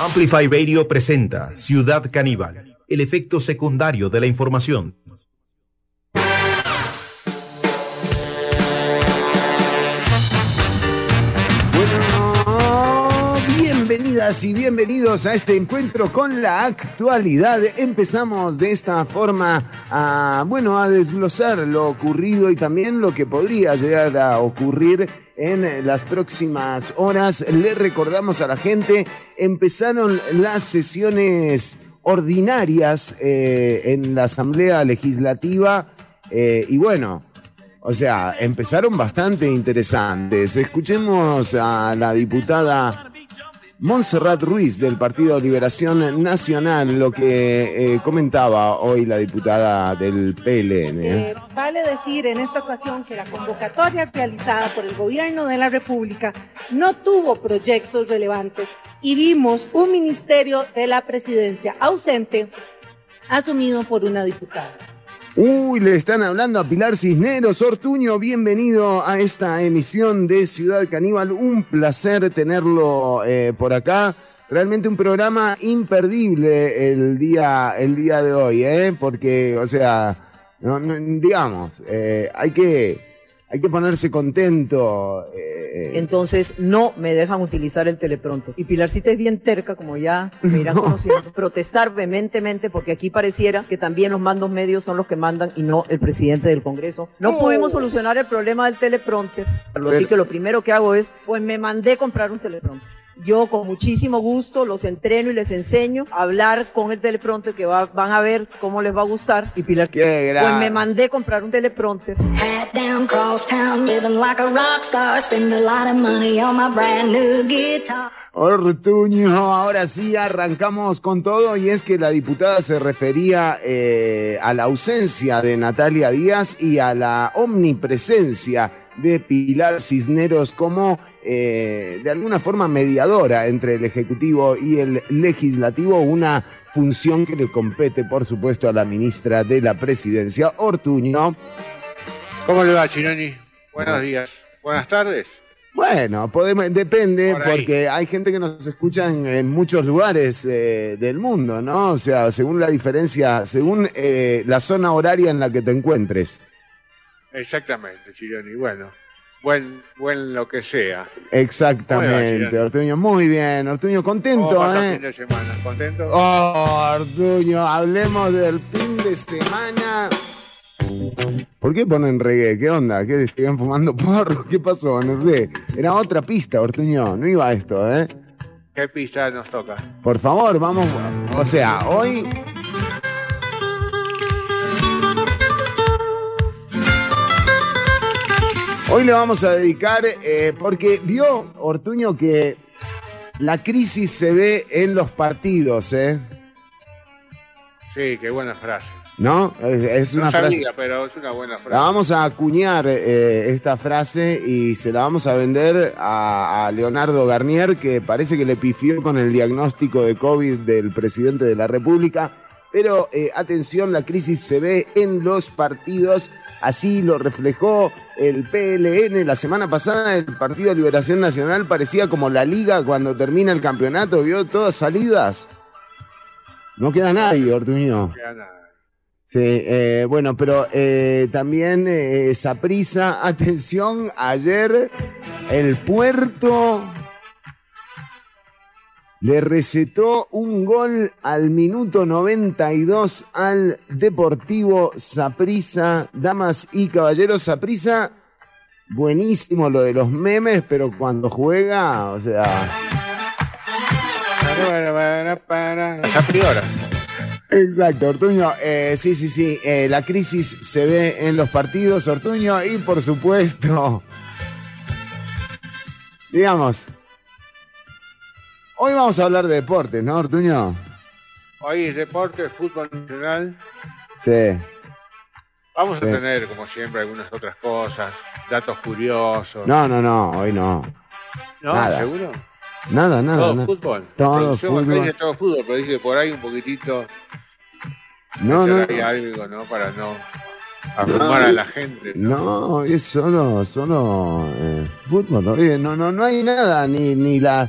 Amplify Radio presenta Ciudad Caníbal, el efecto secundario de la información. Bueno, bienvenidas y bienvenidos a este encuentro con la actualidad. Empezamos de esta forma a, bueno, a desglosar lo ocurrido y también lo que podría llegar a ocurrir en las próximas horas. Le recordamos a la gente, empezaron las sesiones ordinarias eh, en la Asamblea Legislativa eh, y bueno, o sea, empezaron bastante interesantes. Escuchemos a la diputada Montserrat Ruiz del Partido Liberación Nacional, lo que eh, comentaba hoy la diputada del PLN. Eh, vale decir en esta ocasión que la convocatoria realizada por el gobierno de la República no tuvo proyectos relevantes y vimos un ministerio de la presidencia ausente asumido por una diputada. Uy, le están hablando a Pilar Cisneros. Ortuño, bienvenido a esta emisión de Ciudad Caníbal. Un placer tenerlo eh, por acá. Realmente un programa imperdible el día, el día de hoy, ¿eh? Porque, o sea, no, no, digamos, eh, hay que hay que ponerse contento. Eh. Entonces no me dejan utilizar el teleprompter. Y Pilarcita es bien terca, como ya me irán conociendo, protestar vehementemente porque aquí pareciera que también los mandos medios son los que mandan y no el presidente del Congreso. No pudimos solucionar el problema del teleprompter, así que lo primero que hago es, pues me mandé comprar un teleprompter. Yo con muchísimo gusto los entreno y les enseño a hablar con el teleprompter que va, van a ver cómo les va a gustar. Y Pilar, Qué pues me mandé comprar un teleprompter. Hat down, cross town, living like a rock star. Spend a lot of money on my brand new guitar. Ortuño, ahora sí arrancamos con todo y es que la diputada se refería eh, a la ausencia de Natalia Díaz y a la omnipresencia de Pilar Cisneros como eh, de alguna forma mediadora entre el Ejecutivo y el Legislativo, una función que le compete por supuesto a la ministra de la Presidencia, Ortuño. ¿Cómo le va, Chinoni? Buenos días. Buenas tardes. Bueno, podemos, depende, Por porque hay gente que nos escucha en, en muchos lugares eh, del mundo, ¿no? O sea, según la diferencia, según eh, la zona horaria en la que te encuentres. Exactamente, Chironi. Bueno, buen, buen lo que sea. Exactamente, Ortuño. Muy bien, Ortuño, ¿Cómo contento, pasó el fin ¿eh? de semana? ¿Contento? Oh, Ortuño, hablemos del fin de semana. ¿Por qué ponen reggae? ¿Qué onda? ¿Qué siguen fumando porro? ¿Qué pasó? No sé. Era otra pista, Ortuño. No iba a esto, ¿eh? ¿Qué pista nos toca? Por favor, vamos. O sea, hoy. Hoy le vamos a dedicar, eh, porque vio Ortuño que la crisis se ve en los partidos, ¿eh? Sí, qué buena frase. ¿No? Es, es No una frase. sabía, pero es una buena La frase. vamos a acuñar eh, esta frase y se la vamos a vender a, a Leonardo Garnier, que parece que le pifió con el diagnóstico de COVID del presidente de la República. Pero eh, atención, la crisis se ve en los partidos. Así lo reflejó el PLN la semana pasada. El Partido de Liberación Nacional parecía como la liga cuando termina el campeonato. Vio todas salidas. No queda nadie, Ortuño. No queda nada. Sí, eh, bueno, pero eh, también eh, Saprisa, atención, ayer el puerto le recetó un gol al minuto 92 al Deportivo Saprisa, damas y caballeros, Saprisa, buenísimo lo de los memes, pero cuando juega, o sea. Exacto, Ortuño. Eh, sí, sí, sí. eh, la crisis se ve en los partidos, Ortuño, y por supuesto, digamos, hoy vamos a hablar de deportes, ¿no, Ortuño? Hoy es deporte, fútbol nacional. Sí. Vamos Sí. a tener, como siempre, algunas otras cosas, datos curiosos. No, no, no, hoy no. ¿No? nada. ¿Seguro? Nada, nada. Todo nada. fútbol. Todo acá fútbol. todo fútbol, pero dice por ahí un poquitito. No, no, ahí algo, ¿no? Para no abrumar a la gente. no, es solo, solo eh, fútbol. Oye, no, no, no hay nada, ni, ni la.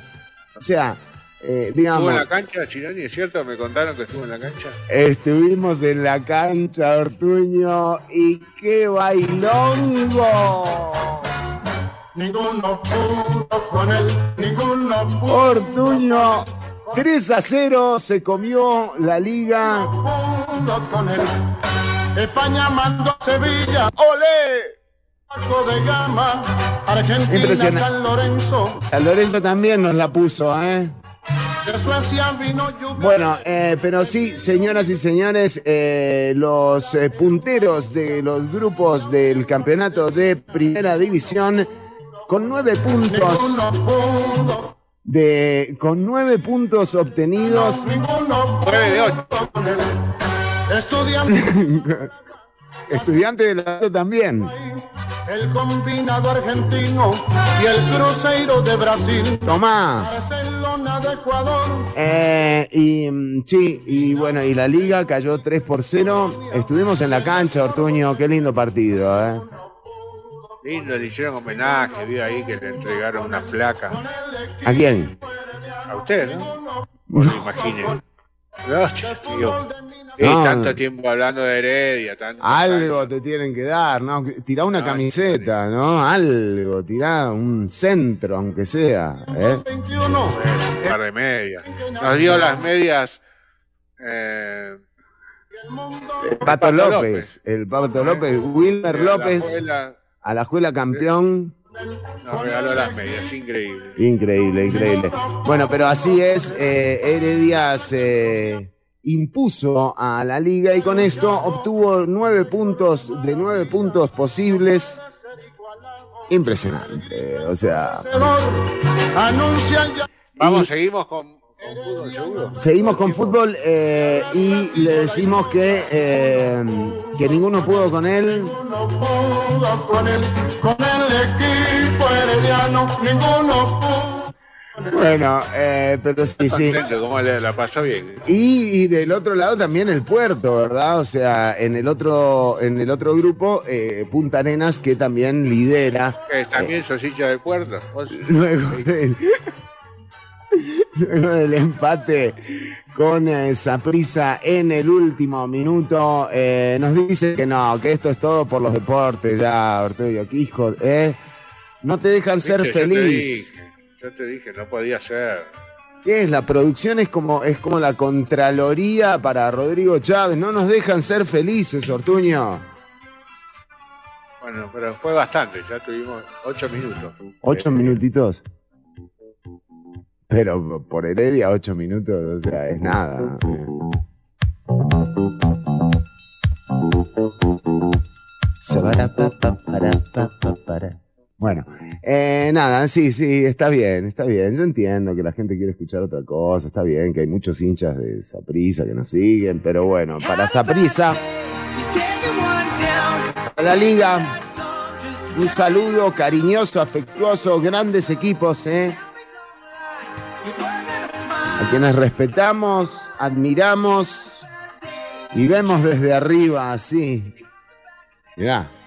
O sea, eh, ¿Estuvo en digamos, la cancha, Chironi? ¿Es cierto? ¿Me contaron que estuvo en la cancha? estuvimos en la cancha, Ortuño, y qué bailongo. Ninguno pudo con él, ninguno pudo Ortuño, 3 a 0 se comió la liga. con él. España mandó a Sevilla, ¡Olé! Impresionante. San Lorenzo, San Lorenzo también nos la puso, ¿eh? de Suecia vino lluvia. Bueno, eh, pero sí, señoras y señores, eh, los eh, punteros de los grupos del campeonato de primera división con nueve puntos de con nueve puntos obtenidos. 9 de 8. Estudiante, de la también. el combinado argentino y el cruzeiro de Brasil. Tomá. Barcelona de Ecuador, Eh, y mm, sí, y bueno, y la liga cayó 3 por 0. Estuvimos en la cancha, Ortuño, qué lindo partido, ¿eh? Lindo, le hicieron homenaje, vi ahí que le entregaron una placa. ¿A quién? A usted, ¿no? No imaginen. No, y No. tanto tiempo hablando de Heredia, tanto Algo te tienen que dar, ¿no? Tirá una No, camiseta, ¿no? Algo, tirá un centro, aunque sea, ¿eh? 21. un par de medias. Nos dio las medias. Eh, El Pato Pato López, López. el Pato López, Wilmer López, a la escuela campeón. nos regaló las medias, increíble. Increíble, increíble. Bueno, pero así es, eh, Heredia se impuso a la liga y con esto obtuvo nueve puntos de nueve puntos posibles. Impresionante, o sea, Anuncian ya Vamos, seguimos con, con fútbol seguro. seguimos con fútbol eh, y le decimos que, eh, que ninguno pudo con él. no pudo con él, con el equipo herediano, ninguno pudo. Bueno, eh, pero sí, sí. Cómo le la pasó bien. Y, y del otro lado también el puerto, ¿verdad? O sea, en el otro, en el otro grupo, eh, Punta Arenas, que también lidera. Que también sos hincha del puerto. Luego del, luego del empate con esa prisa en el último minuto, eh, nos dice que no, que esto es todo por los deportes, ya, Ortega, que hijo, ¿eh? No te dejan ser Viste, feliz. Yo te dije, no podía ser. ¿Qué es? La producción es como, es como la Contraloría para Rodrigo Chávez. No nos dejan ser felices, Ortuño. Bueno, pero fue bastante, ya tuvimos ocho minutos. Ocho Eh, minutitos. Pero por Heredia, ocho minutos, o sea, es nada. Sabarapapaparapapará. Bueno, eh, nada, sí, sí, está bien, está bien. Yo entiendo que la gente quiere escuchar otra cosa, está bien, que hay muchos hinchas de Saprisa que nos siguen, pero bueno, para Saprisa, para la liga, un saludo cariñoso, afectuoso, grandes equipos, ¿eh? A quienes respetamos, admiramos y vemos desde arriba, así. Mirá.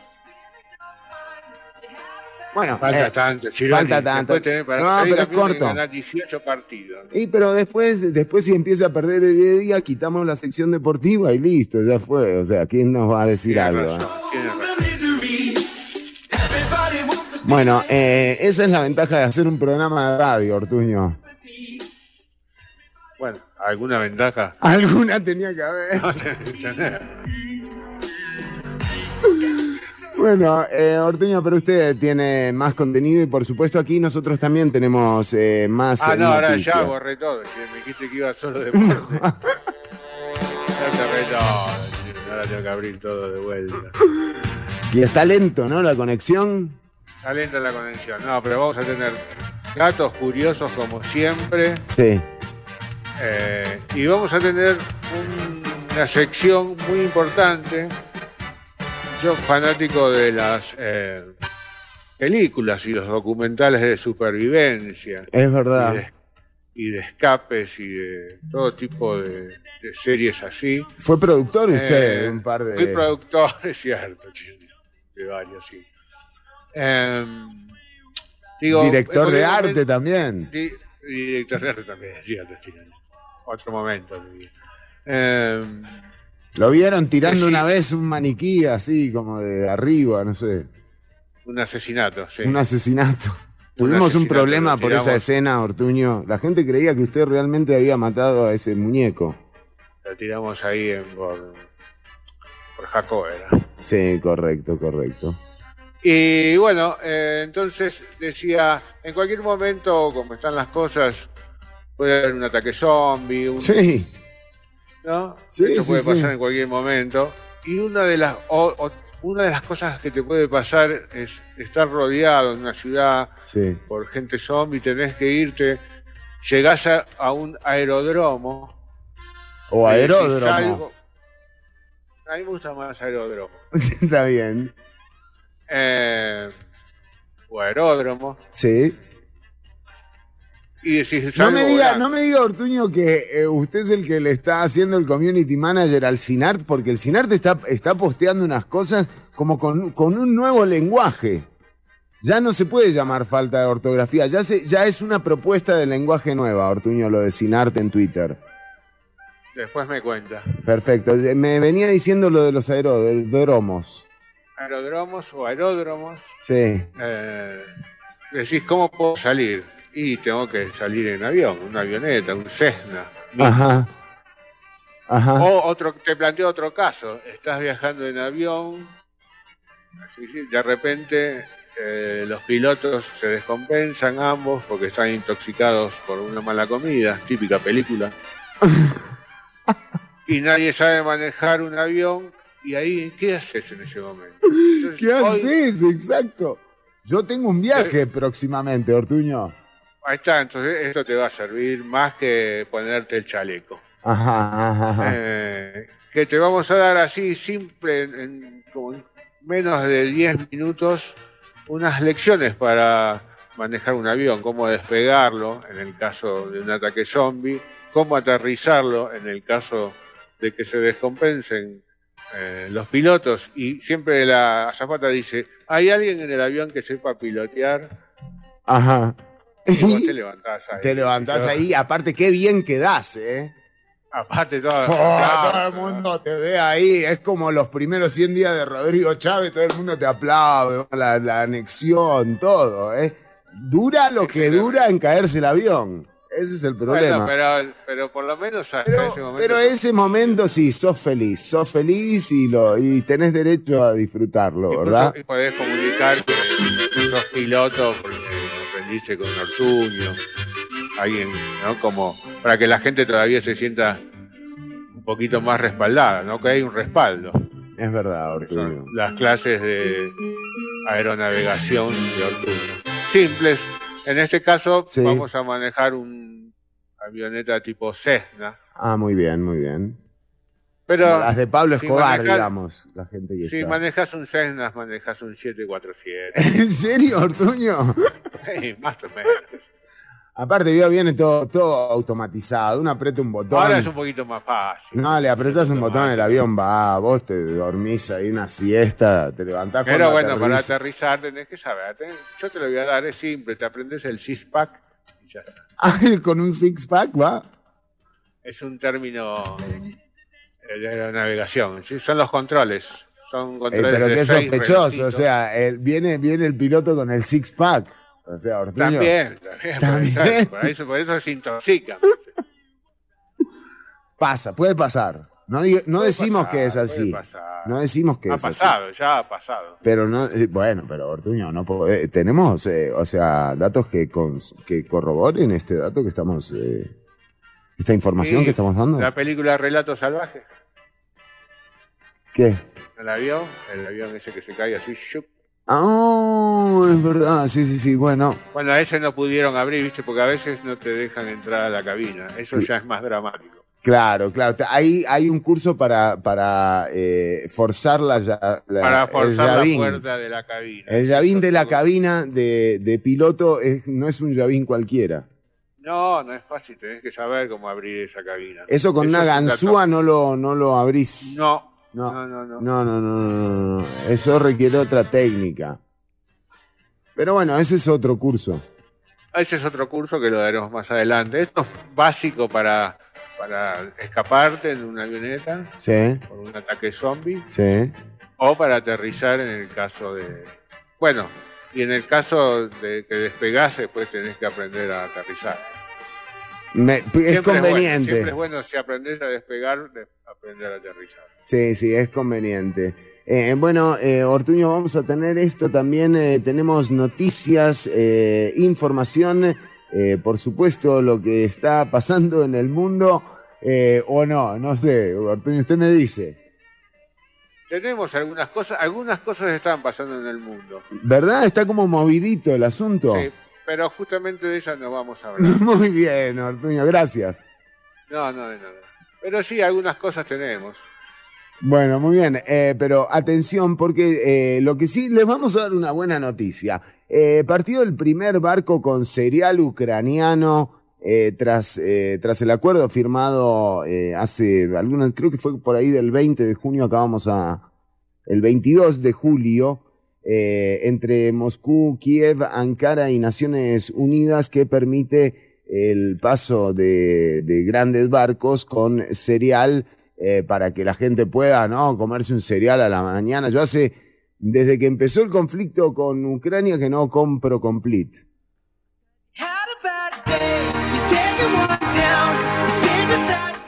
Bueno, Falta eh, tanto, Chironi. falta tanto. Después tenés para No, pero es corto. ganar 18 partidos. y pero después, después si empieza a perder el día, quitamos la sección deportiva y listo, ya fue. O sea, ¿quién nos va a decir algo? razón, eh? razón. Bueno, eh, esa es la ventaja de hacer un programa de radio, Ortuño. Bueno, ¿alguna ventaja? Alguna tenía que haber. No. Bueno, eh, Ortuño, pero usted tiene más contenido y por supuesto aquí nosotros también tenemos eh, más Ah, eh, no, ahora ya borré todo. Me dijiste que iba solo de deporte. ya cerré todo. Ahora tengo que abrir todo de vuelta. Y está lento, ¿no? La conexión. Está lenta la conexión. No, pero vamos a tener datos curiosos como siempre. Sí. Eh, y vamos a tener un- una sección muy importante. Yo fanático de las eh, películas y los documentales de supervivencia Es y verdad. de, y de escapes y de todo tipo de, de series así. Fue productor usted Eh, un par de. Fui productor, es cierto, de varios, sí. Em, digo, Director de me- arte también. di- director de arte también decía Tostinelli. Otro momento. Eh, Lo vieron tirando Sí. una vez un maniquí así, como de arriba, no sé. un asesinato, sí. Un asesinato. Tuvimos un problema por esa escena, Ortuño. La gente creía que usted realmente había matado a ese muñeco. Lo tiramos ahí en, por, por Jacob era. Sí, correcto, correcto. Y bueno, eh, entonces decía, en cualquier momento, como están las cosas, puede haber un ataque zombie, un, Sí, ¿no? Sí, Esto sí, puede sí. pasar en cualquier momento. Y una de las o- o- una de las cosas que te puede pasar es estar rodeado en una ciudad por gente zombie, tenés que irte, llegás a, a un aeródromo. O aeródromo. A mí me gusta más aeródromo. Está bien. Eh, o aeródromo. Sí. Y decís No me, diga, grande. no me diga, Ortuño, que eh, usted es el que le está haciendo el community manager al CINART, porque el CINART está, está posteando unas cosas como con, con un nuevo lenguaje. Ya no se puede llamar falta de ortografía, ya, se, ya es una propuesta de lenguaje nueva, Ortuño, lo de CINART en Twitter. Después me cuenta. Perfecto. Eh, Me venía diciendo lo de los aeródromos. Aeródromos o aeródromos. Sí. eh, decís, ¿cómo puedo salir? Y tengo que salir en avión, una avioneta, un Cessna. Ajá. Ajá. O otro, te planteo otro caso. Estás viajando en avión, de repente eh, los pilotos se descompensan ambos porque están intoxicados por una mala comida, típica película. y nadie sabe manejar un avión. Y ahí, ¿qué haces en ese momento? Entonces, ¿Qué hoy- haces? Exacto. Yo tengo un viaje próximamente, Ortuño. Ahí está, entonces esto te va a servir más que ponerte el chaleco. Ajá, ajá, ajá. Eh, que te vamos a dar así simple, en, en como en menos de 10 minutos, unas lecciones para manejar un avión, cómo despegarlo en el caso de un ataque zombie, cómo aterrizarlo en el caso de que se descompensen eh, los pilotos. Y siempre la azafata dice, ¿hay alguien en el avión que sepa pilotear? Ajá. Y vos te levantás ahí. Te levantás ahí, aparte qué bien quedás, ¿eh? Aparte todo. Oh, todo el mundo te ve ahí, es como los primeros 100 días de Rodrigo Chávez, todo el mundo te aplaude, la, la anexión, todo, ¿eh? Dura lo que dura en caerse el avión, ese es el problema. Bueno, pero, pero por lo menos hasta Pero, ese momento. pero ese momento sí, sos feliz, sos feliz y, lo, y tenés derecho a disfrutarlo, ¿verdad? podés comunicar que sos piloto porque con Ortuño, alguien, ¿no? Como para que la gente todavía se sienta un poquito más respaldada, ¿no? Que hay un respaldo. Es verdad, Ortuño. las clases de aeronavegación de Ortuño. Simples. En este caso Sí. vamos a manejar un avioneta tipo Cessna. Ah, muy bien, muy bien. Pero Las de Pablo si Escobar, manejar- digamos, la gente que si está. manejas un Cessna, manejas un 747. ¿En serio, Ortuño? Sí, más o menos. Aparte, vio, viene todo, todo automatizado. Uno aprieta un botón. Ahora es un poquito más fácil. No, le apretás un botón, el avión va, vos te dormís ahí una siesta, te levantás Pero bueno, para aterriza. aterrizar tenés que saber. tenés- yo te lo voy a dar, es simple. Te aprendes el six-pack y ya está. Ay, con un six-pack, va. Es un término eh, de aeronavegación. ¿sí? Son los controles. Son Eh, controles pero de qué sospechoso, o sea, el- viene, viene el piloto con el six-pack. O sea, Ortuño. También, también. También. Por, eso, por eso, por eso se intoxican. Pasa, puede pasar. No, digo- no Puede decimos pasar, que es así. No decimos que Ha es así. pasado, ya ha pasado. Pero no, eh, bueno, pero Ortuño, no podés- tenemos, eh, o sea, datos que, que corroboren este dato que estamos, eh, esta información Sí, que estamos dando. La película Relatos Salvajes, ¿Qué? el avión, el avión ese que se cae así, ¡shup! Ah, es verdad, sí, sí, sí, bueno. Bueno, a ese no pudieron abrir, ¿viste? Porque a veces no te dejan entrar a la cabina. Eso Sí. ya es más dramático. Claro, claro. te- Hay, hay un curso para, para eh, forzar la, la- Para forzar el la puerta de la cabina. El llavín de la cabina de, de piloto es- no es un llavín cualquiera. No, no es fácil, tenés que saber cómo abrir esa cabina. Eso con una ganzúa no lo, no lo abrís. No, No, no, no. no. no, no, no, no. Eso requiere otra técnica. Pero bueno, ese es otro curso. Ese es otro curso que lo daremos más adelante. Esto es básico para, para escaparte en una avioneta Sí, por un ataque zombie sí. o para aterrizar en el caso de... Bueno, y en el caso de que despegase, después tenés que aprender a aterrizar. Me- es Siempre bueno, conveniente. siempre es bueno si aprendes a despegar, de- aprender a aterrizar. Sí, sí, es conveniente. Eh, bueno, eh, Ortuño, vamos a tener esto también. eh, tenemos noticias, eh, información, eh, por supuesto, lo que está pasando en el mundo, eh, o no, no sé, Ortuño, usted me dice. Tenemos algunas cosas, algunas cosas están pasando en el mundo. ¿Verdad? Está como movidito el asunto. Sí, pero justamente de esas no vamos a hablar. Muy bien, Ortuño, gracias. No, no, de nada. Pero sí, algunas cosas tenemos. Bueno, muy bien, eh, pero atención porque eh, lo que sí, les vamos a dar una buena noticia. Eh, partió el primer barco con cereal ucraniano eh, tras, eh, tras el acuerdo firmado eh, hace algunos, creo que fue por ahí del 20 de junio, acabamos a, el 22 de julio, entre Moscú, Kiev, Ankara y Naciones Unidas que permite el paso de, de grandes barcos con cereal para que la gente pueda ¿no? comerse un cereal a la mañana. Yo hace, desde que empezó el conflicto con Ucrania, que no compro complete.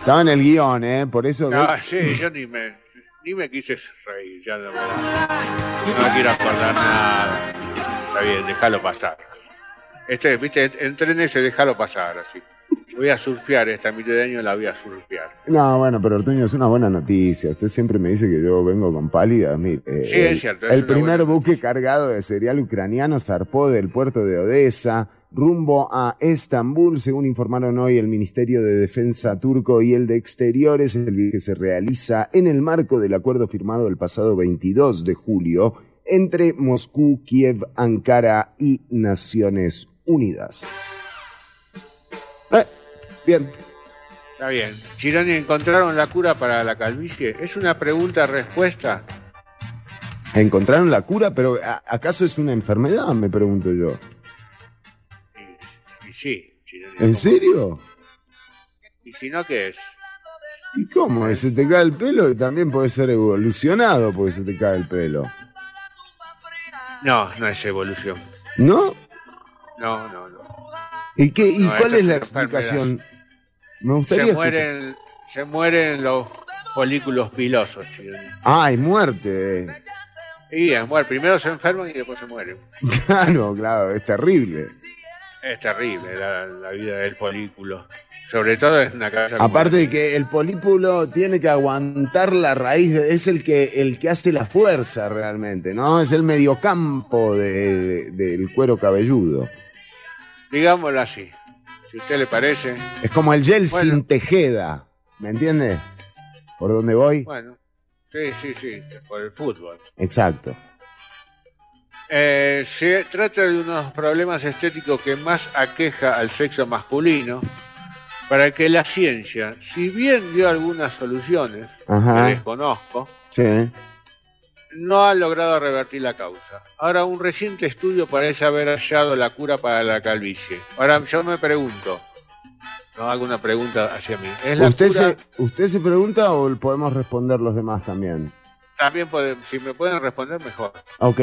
Estaba en el guion, ¿eh? Por eso... No, sí, yo ni me, ni me quise reír, ya no me, no me quiero acordar nada. Está bien, déjalo pasar. Este, viste, en trenes se déjalo pasar así. Voy a surfear esta mitad de año, la voy a surfear. No, bueno, pero Ortuño es una buena noticia. Usted siempre me dice que yo vengo con pálida. Mire, eh, Sí, es cierto, es El primer buque cargado de cereal ucraniano zarpó del puerto de Odessa rumbo a Estambul, según informaron hoy el Ministerio de Defensa turco y el de Exteriores. El viaje se realiza en el marco del acuerdo firmado el pasado 22 de julio entre Moscú, Kiev, Ankara y Naciones Unidas. Eh, bien. Está bien. Chironi, ¿encontraron la cura para la calvicie? Es una pregunta-respuesta. Encontraron la cura, pero ¿a- ¿acaso es una enfermedad? Me pregunto yo. Sí. ¿En serio? ¿Y si no, qué es? ¿Y cómo? ¿Se te cae el pelo? También puede ser evolucionado porque se te cae el pelo. No, no es evolución. ¿No? No, no, no. ¿Y, qué, y No, cuál es es la explicación? Me gustaría Se escuchar. mueren, se mueren los folículos pilosos, Chironi. Ay, muerte. Y es muerte. Primero se enferman y después se mueren. Claro, claro, es terrible. Es terrible la, la vida del folículo. Sobre todo en una cabeza Aparte de que el polípulo tiene que aguantar la raíz, es el que, el que hace la fuerza realmente, ¿no? Es el mediocampo de- del cuero cabelludo. Digámoslo así. Si a usted le parece. Es como el gel Bueno. sin tejeda, ¿me entiende? ¿Por dónde voy? Bueno. Sí, sí, sí. Por el fútbol. Exacto. Eh, se trata de unos problemas estéticos que más aqueja al sexo masculino, para que la ciencia, si bien dio algunas soluciones, Ajá. que desconozco, Sí. no ha logrado revertir la causa. Ahora, un reciente estudio parece haber hallado la cura para la calvicie. Ahora, yo me pregunto, no hago una pregunta hacia mí. ¿Es la ¿Usted cura? se, ¿Usted se pregunta o podemos responder los demás también? También, puede- si me pueden responder, mejor. Ok.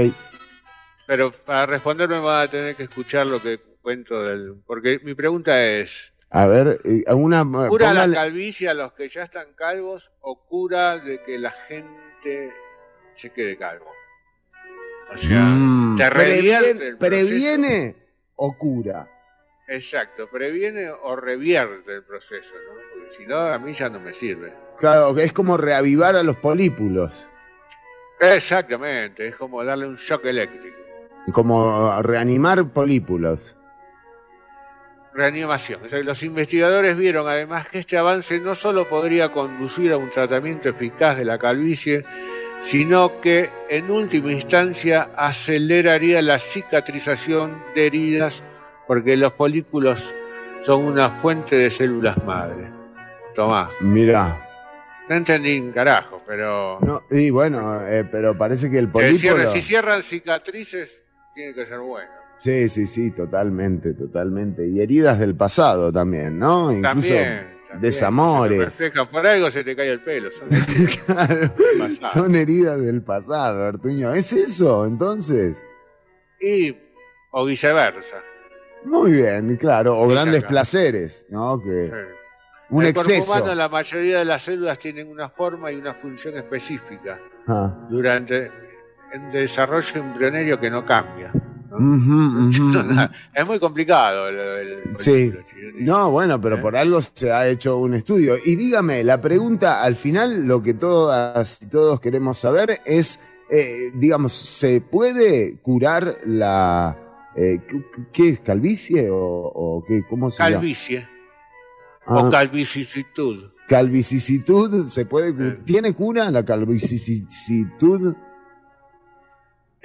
Pero para responder me van a tener que escuchar lo que cuento del... Porque mi pregunta es, A ver, una. ¿cura póngale- la calvicie a los que ya están calvos o cura de que la gente se quede calvo? O sea, Mm, te revierte el proceso. ¿Previene o cura? Exacto, previene o revierte el proceso, ¿no? Porque si no, a mí ya no me sirve. Claro, es como reavivar a los polípulos. Exactamente, es como darle un shock eléctrico. Como reanimar polípulos. Reanimación. Los investigadores vieron además que este avance no solo podría conducir a un tratamiento eficaz de la calvicie, sino que en última instancia aceleraría la cicatrización de heridas porque los folículos son una fuente de células madre. Tomá, Mirá. no entendí un carajo, pero... No, y bueno, eh, pero parece que el que cierre- polípulo. si cierran cicatrices, tiene que ser bueno. Sí, sí, sí, totalmente, totalmente. Y heridas del pasado también, ¿no? Incluso También. también. desamores. Se por algo se te cae el pelo. son Claro, pasado. son heridas del pasado, Artuño. ¿Es eso, entonces? Y, o viceversa. Muy bien, claro. O grandes placeres, ¿no? Que Sí. un el cuerpo exceso. humano, la mayoría de las células tienen una forma y una función específica Ah. durante desarrollo embrionario que no cambia. es muy complicado el, el Sí. No, bueno, pero ¿Eh? por algo se ha hecho un estudio. Y dígame, la pregunta al final, lo que todas y todos queremos saber es, eh, digamos, ¿se puede curar la... eh, ¿qué- ¿Qué es? ¿Calvicie o, o qué? ¿Cómo se llama? Calvicie Ah, o calvicitud. calvicitud, ¿se puede Sí. ¿Tiene cura la calvicitud?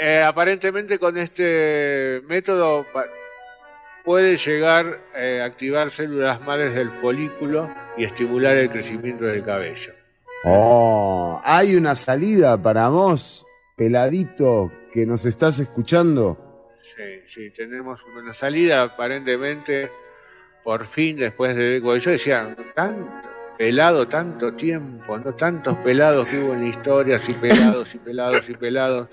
Eh, aparentemente con este método puede llegar eh, a activar células madres del folículo y estimular el crecimiento del cabello. Oh, hay una salida para vos, peladito, que nos estás escuchando. Sí, sí, tenemos una salida aparentemente por fin después de... Yo decía, tanto pelado, tanto tiempo, ¿no? Tantos pelados que hubo en la historia, así pelados y pelados y pelados,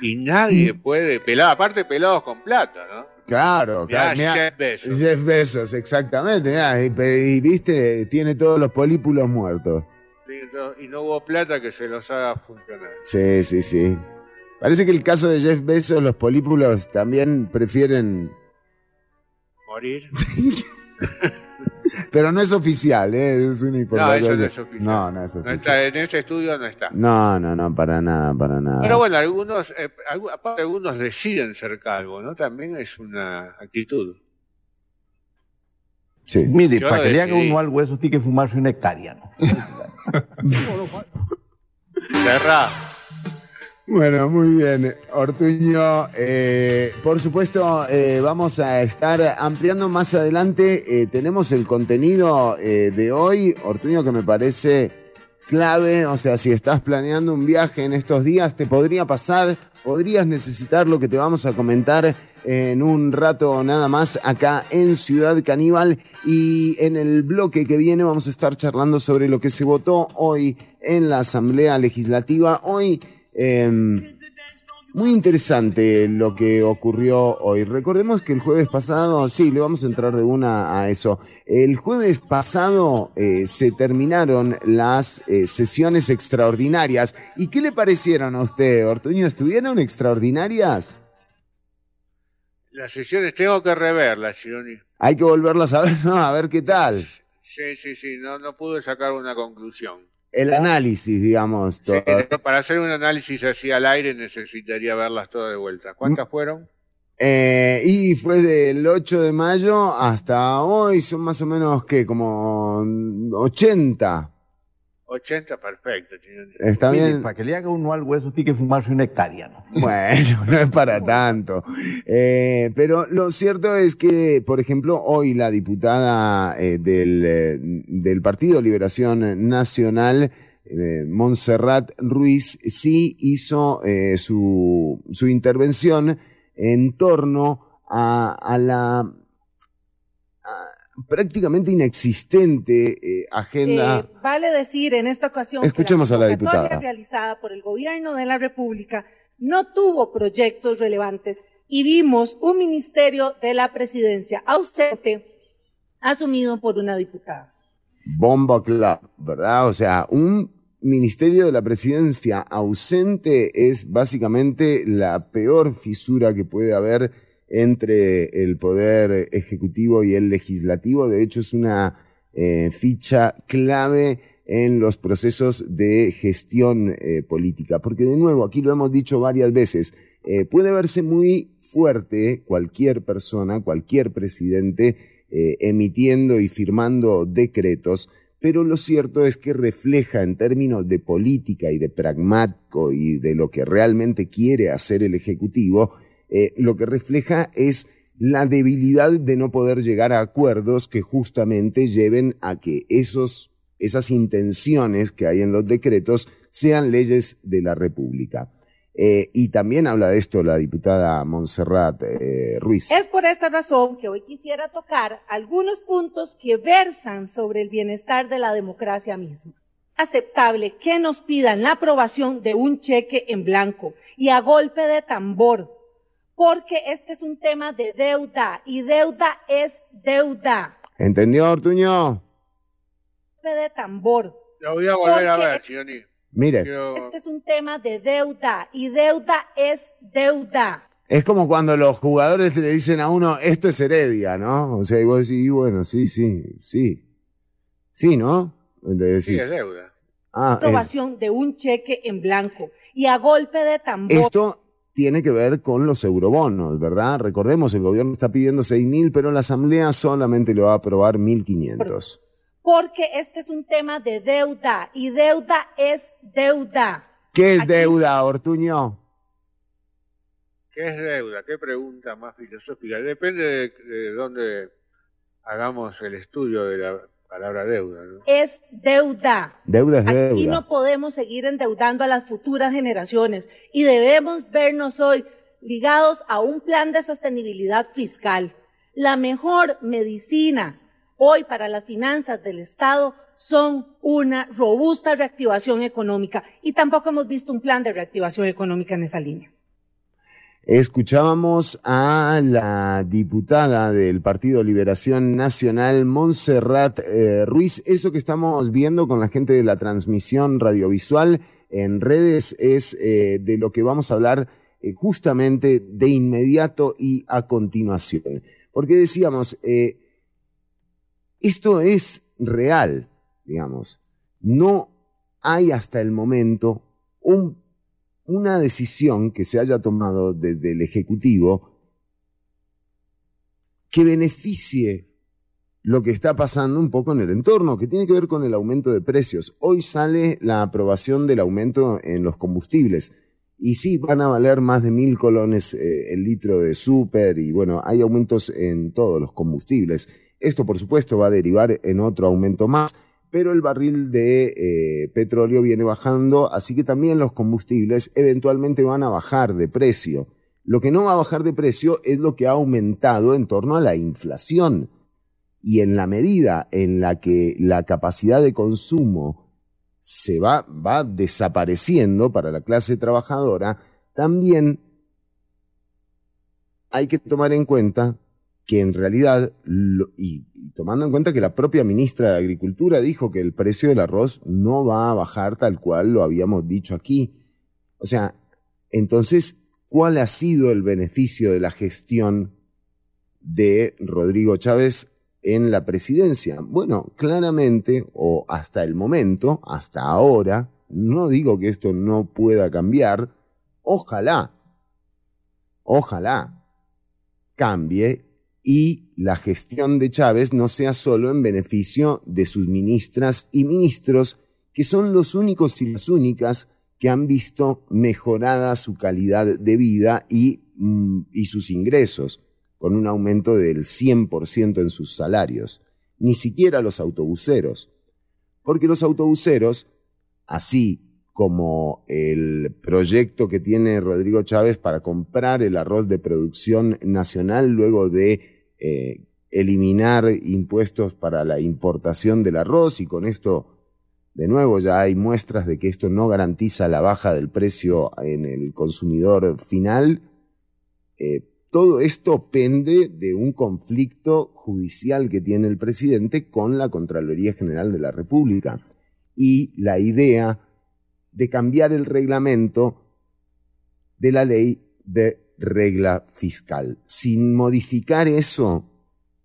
y nadie puede, pelado, aparte pelados con plata, ¿no? Claro, Mirá, claro. mirá, Jeff Bezos. Jeff Bezos, exactamente. mirá, y, y viste, tiene todos los polípulos muertos. Sí, no- y no hubo plata que se los haga funcionar. Sí, sí, sí. Parece que el caso de Jeff Bezos, los polípulos también prefieren. Morir. Pero no es oficial, ¿eh? Es una No, información. eso no es oficial. No, no es No oficial. está, en este estudio no está. No, no, no, para nada, para nada. Pero bueno, algunos, eh, aparte algunos deciden ser calvos, ¿no? También es una actitud. Sí. Mire, Yo para que le haga uno algo eso, tiene que fumarse una hectárea, ¿no? Cerrá. Bueno, muy bien, Ortuño. eh, por supuesto, eh, vamos a estar ampliando más adelante. eh, tenemos el contenido eh, de hoy, Ortuño, que me parece clave. O sea, si estás planeando un viaje en estos días, te podría pasar, podrías necesitar lo que te vamos a comentar en un rato nada más acá en Ciudad Caníbal. Y en el bloque que viene vamos a estar charlando sobre lo que se votó hoy en la Asamblea Legislativa. Hoy. Eh, muy interesante lo que ocurrió hoy. Recordemos que el jueves pasado, sí, le vamos a entrar de una a eso. El jueves pasado eh, se terminaron las eh, sesiones extraordinarias. ¿Y qué le parecieron a usted, Ortuño? ¿Estuvieron extraordinarias? Las sesiones tengo que reverlas, Chironi. Hay que volverlas a ver, ¿no? A ver qué tal. Sí, sí, sí, no, no pude sacar una conclusión. El análisis, digamos. Sí, todo. pero para hacer un análisis así al aire necesitaría verlas todas de vuelta. ¿Cuántas fueron? Eh, y fue del 8 de mayo hasta hoy, son más o menos que como 80. 80, perfecto. Está Mire, bien. para que le haga uno algo eso, tiene que fumarse una hectárea, ¿no? Bueno, no es para tanto. Eh, pero lo cierto es que, por ejemplo, hoy la diputada eh, del, eh, del Partido Liberación Nacional, eh, Montserrat Ruiz, sí hizo eh, su, su intervención en torno a, a la prácticamente inexistente eh, agenda. Eh, vale decir en esta ocasión Escuchemos que a la diputada. realizada por el gobierno de la República no tuvo proyectos relevantes y vimos un ministerio de la presidencia ausente asumido por una diputada. Bomba Club, ¿verdad? O sea, un ministerio de la presidencia ausente es básicamente la peor fisura que puede haber entre el poder ejecutivo y el legislativo. De hecho, es una eh, ficha clave en los procesos de gestión eh, política. Porque de nuevo, aquí lo hemos dicho varias veces, eh, puede verse muy fuerte cualquier persona, cualquier presidente, emitiendo y firmando decretos, pero lo cierto es que refleja en términos de política y de pragmático y de lo que realmente quiere hacer el Ejecutivo, eh, lo que refleja es la debilidad de no poder llegar a acuerdos que justamente lleven a que esos, esas intenciones que hay en los decretos sean leyes de la República. Eh, y también habla de esto la diputada Montserrat eh, Ruiz. Es por esta razón que hoy quisiera tocar algunos puntos que versan sobre el bienestar de la democracia misma. Aceptable que nos pidan la aprobación de un cheque en blanco y a golpe de tambor, porque este es un tema de deuda y deuda es deuda. ¿Entendió, Ortuño? Golpe de tambor. Lo voy a volver a ver, Chironi. Mire, Quiero- Este es un tema de deuda y deuda es deuda. es como cuando los jugadores le dicen a uno, esto es heredia, ¿no? O sea, y vos decís, y bueno, sí, sí, sí. Sí, ¿no? Le decís, Sí, es deuda. ah, es- Aprobación de un cheque en blanco y a golpe de tambor. Esto tiene que ver con los eurobonos, ¿verdad? Recordemos, el gobierno está pidiendo 6 mil, pero la asamblea solamente le va a aprobar 1.500. Porque este es un tema de deuda y deuda es deuda. ¿Qué es Aquí- deuda, Ortuño? ¿Qué es deuda? ¿Qué pregunta más filosófica? Depende de, de dónde hagamos el estudio de la palabra deuda. ¿no? Es deuda. Deuda es Aquí deuda. no podemos seguir endeudando a las futuras generaciones y debemos vernos hoy ligados a un plan de sostenibilidad fiscal. La mejor medicina hoy para las finanzas del Estado son una robusta reactivación económica y tampoco hemos visto un plan de reactivación económica en esa línea. Escuchábamos a la diputada del Partido Liberación Nacional, Montserrat eh, Ruiz. Eso que estamos viendo con la gente de la transmisión radiovisual en redes es eh, de lo que vamos a hablar eh, justamente de inmediato y a continuación. Porque decíamos, esto es real, digamos. No hay hasta el momento un una decisión que se haya tomado desde el Ejecutivo que beneficie lo que está pasando un poco en el entorno, que tiene que ver con el aumento de precios. Hoy sale la aprobación del aumento en los combustibles. Y sí, van a valer más de mil colones eh, el litro de súper y bueno, hay aumentos en todos los combustibles. Esto, por supuesto, va a derivar en otro aumento más pero el barril de eh, petróleo viene bajando, así que también los combustibles eventualmente van a bajar de precio. Lo que no va a bajar de precio es lo que ha aumentado en torno a la inflación. Y en la medida en la que la capacidad de consumo se va, va desapareciendo para la clase trabajadora, también hay que tomar en cuenta que en realidad, y tomando en cuenta que la propia ministra de Agricultura dijo que el precio del arroz no va a bajar tal cual lo habíamos dicho aquí. O sea, entonces, ¿cuál ha sido el beneficio de la gestión de Rodrigo Chávez en la presidencia? Bueno, claramente, o hasta el momento, hasta ahora, no digo que esto no pueda cambiar, ojalá, ojalá cambie y la gestión de Chávez no sea solo en beneficio de sus ministras y ministros, que son los únicos y las únicas que han visto mejorada su calidad de vida y, mm, y sus ingresos, con un aumento del 100% en sus salarios. Ni siquiera los autobuseros. Porque los autobuseros, así como el proyecto que tiene Rodrigo Chávez para comprar el arroz de producción nacional luego de eh, eliminar impuestos para la importación del arroz y con esto, de nuevo, ya hay muestras de que esto no garantiza la baja del precio en el consumidor final. Eh, todo esto pende de un conflicto judicial que tiene el presidente con la Contraloría General de la República y la idea de cambiar el reglamento de la ley de regla fiscal. Sin modificar eso,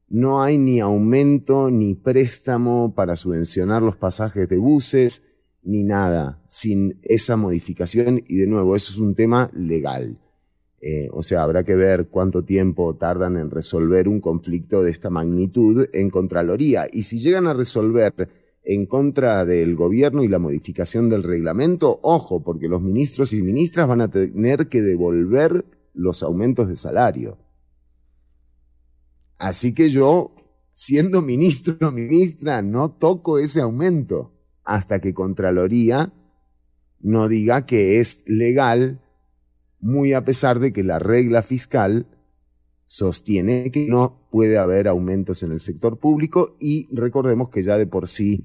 no hay ni aumento ni préstamo para subvencionar los pasajes de buses, ni nada, sin esa modificación. Y de nuevo, eso es un tema legal. Eh, o sea, habrá que ver cuánto tiempo tardan en resolver un conflicto de esta magnitud en Contraloría. Y si llegan a resolver en contra del gobierno y la modificación del reglamento, ojo, porque los ministros y ministras van a tener que devolver los aumentos de salario. Así que yo, siendo ministro o ministra, no toco ese aumento hasta que Contraloría no diga que es legal muy a pesar de que la regla fiscal sostiene que no puede haber aumentos en el sector público y recordemos que ya de por sí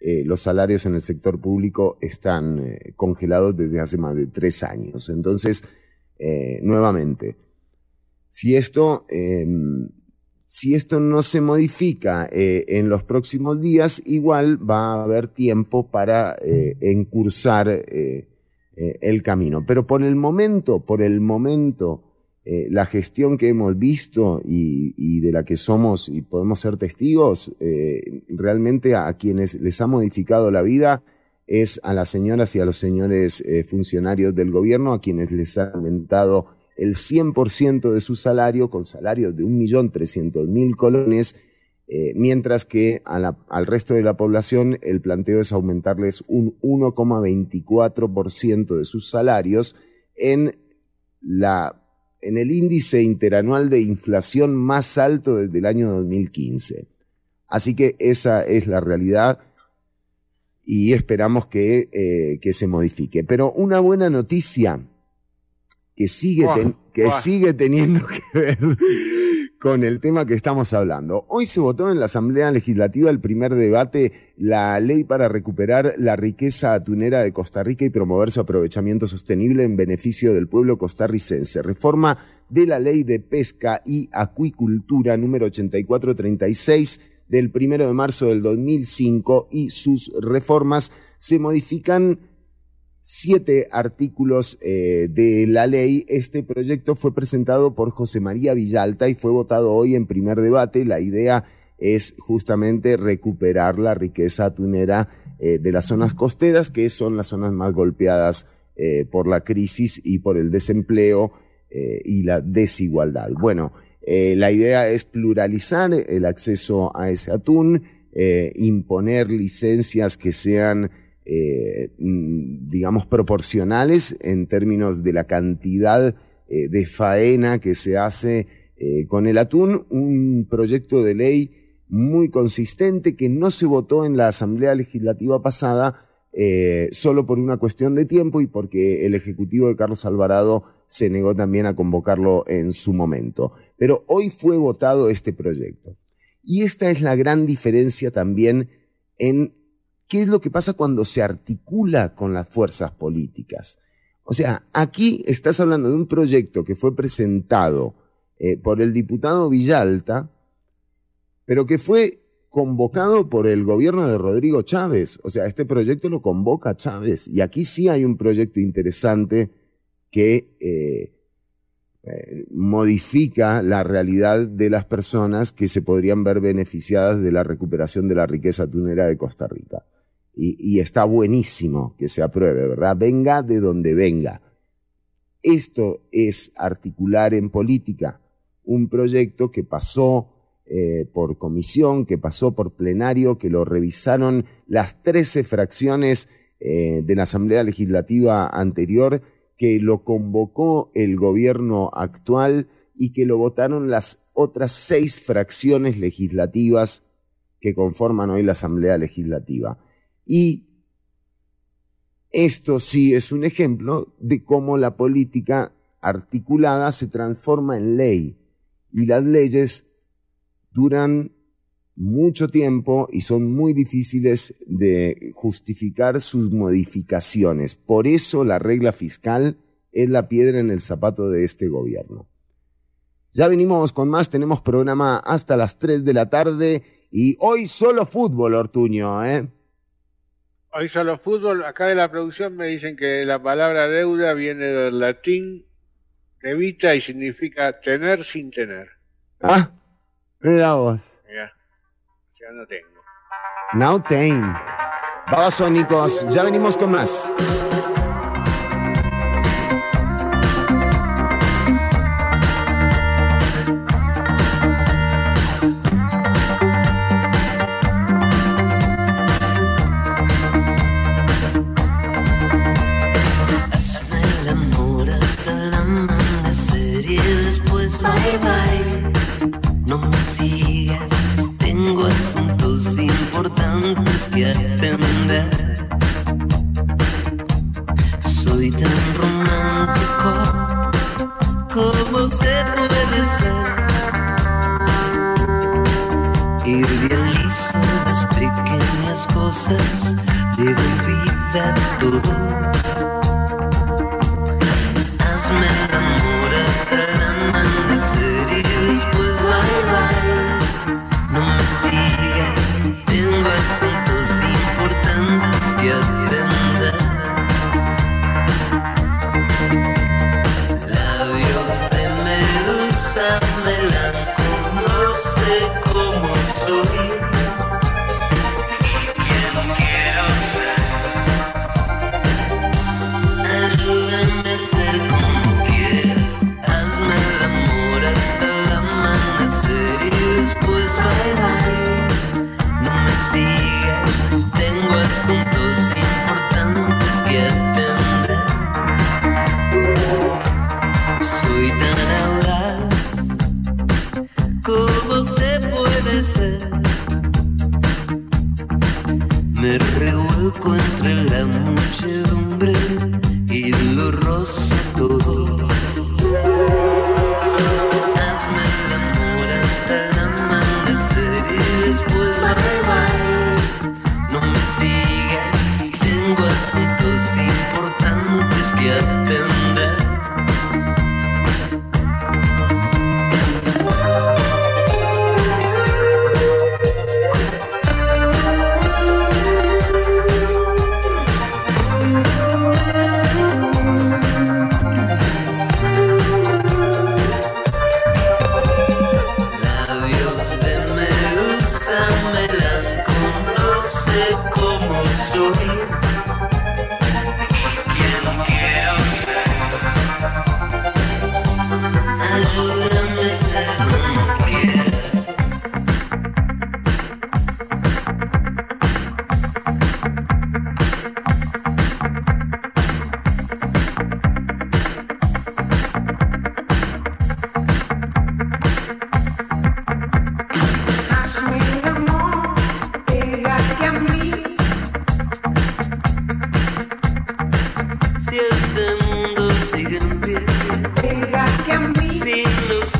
eh, los salarios en el sector público están eh, congelados desde hace más de tres años. Entonces, eh, nuevamente, si esto, em, si esto no se modifica en los próximos días, igual va a haber tiempo para encursar el camino. Pero por el momento, por el momento, eh, la gestión que hemos visto y, de la que somos y podemos ser testigos, eh, realmente a quienes les ha modificado la vida es a las señoras y a los señores eh, funcionarios del gobierno, a quienes les ha aumentado el 100% de su salario con salarios de 1.300.000 colones, mientras que al resto de la población el planteo es aumentarles un 1,24% de sus salarios en la en el índice interanual de inflación más alto desde el año 2015. Así que esa es la realidad y esperamos que, eh, que se modifique. Pero una buena noticia que sigue, que sigue teniendo que ver con el tema que estamos hablando. Hoy se votó en la Asamblea Legislativa el primer debate, la ley para recuperar la riqueza atunera de Costa Rica y promover su aprovechamiento sostenible en beneficio del pueblo costarricense. Reforma de la ley de pesca y acuicultura número 8436 del primero de marzo del 2005 y sus reformas se modifican siete artículos eh, de la ley. Este proyecto fue presentado por José María Villalta y fue votado hoy en primer debate. La idea es justamente recuperar la riqueza atunera eh, de las zonas costeras, que son las zonas más golpeadas eh, por la crisis y por el desempleo y la desigualdad. Bueno, la idea es pluralizar el acceso a ese atún, imponer licencias que sean eh, mm, digamos, proporcionales en términos de la cantidad eh, de faena que se hace eh, con el atún, un proyecto de ley muy consistente que no se votó en la Asamblea Legislativa pasada solo por una cuestión de tiempo y porque el Ejecutivo de Carlos Alvarado se negó también a convocarlo en su momento. Pero hoy fue votado este proyecto. Y esta es la gran diferencia también en qué es lo que pasa cuando se articula con las fuerzas políticas. O sea, aquí estás hablando de un proyecto que fue presentado eh, por el diputado Villalta, pero que fue convocado por el gobierno de Rodrigo Chávez. O sea, este proyecto lo convoca Chávez. Y aquí sí hay un proyecto interesante que eh, modifica la realidad de las personas que se podrían ver beneficiadas de la recuperación de la riqueza tunera de Costa Rica y, está buenísimo que se apruebe, ¿verdad? Venga de donde venga. Esto es articular en política un proyecto que pasó eh, por comisión, que pasó por plenario, que lo revisaron las 13 fracciones eh, de la Asamblea Legislativa anterior, que lo convocó el gobierno actual y que lo votaron las otras seis fracciones legislativas que conforman hoy la Asamblea Legislativa. Y esto sí es un ejemplo de cómo la política articulada se transforma en ley y las leyes duran mucho tiempo y son muy difíciles de justificar sus modificaciones. Por eso la regla fiscal es la piedra en el zapato de este gobierno. Ya venimos con más, tenemos programa hasta las 3 de la tarde y hoy solo fútbol, Ortuño, ¿eh? Hoy solo fútbol, acá de la producción me dicen que la palabra deuda viene del latín debita y significa tener sin tener. Ah, mira vos. Ya, no tengo. Now tengo. Babasónicos, ya venimos con más.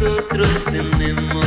Nosotros tenemos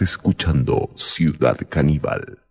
Escuchando Ciudad Caníbal.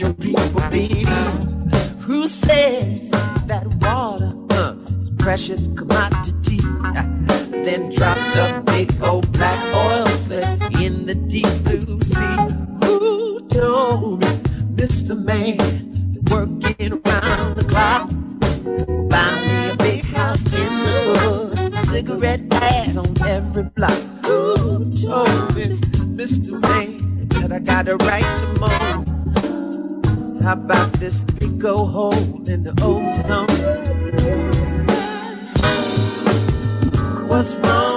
your people, baby. Who says that water uh, is a precious commodity? then dropped a big old black oil slick in the deep blue sea. Who told me, Mr. Man that working around the clock? Buy me a big house in the hood, cigarette ads on every block. Who told me, Mr. Man, that I got a right to moan? How about this big old hole in the ozone? What's wrong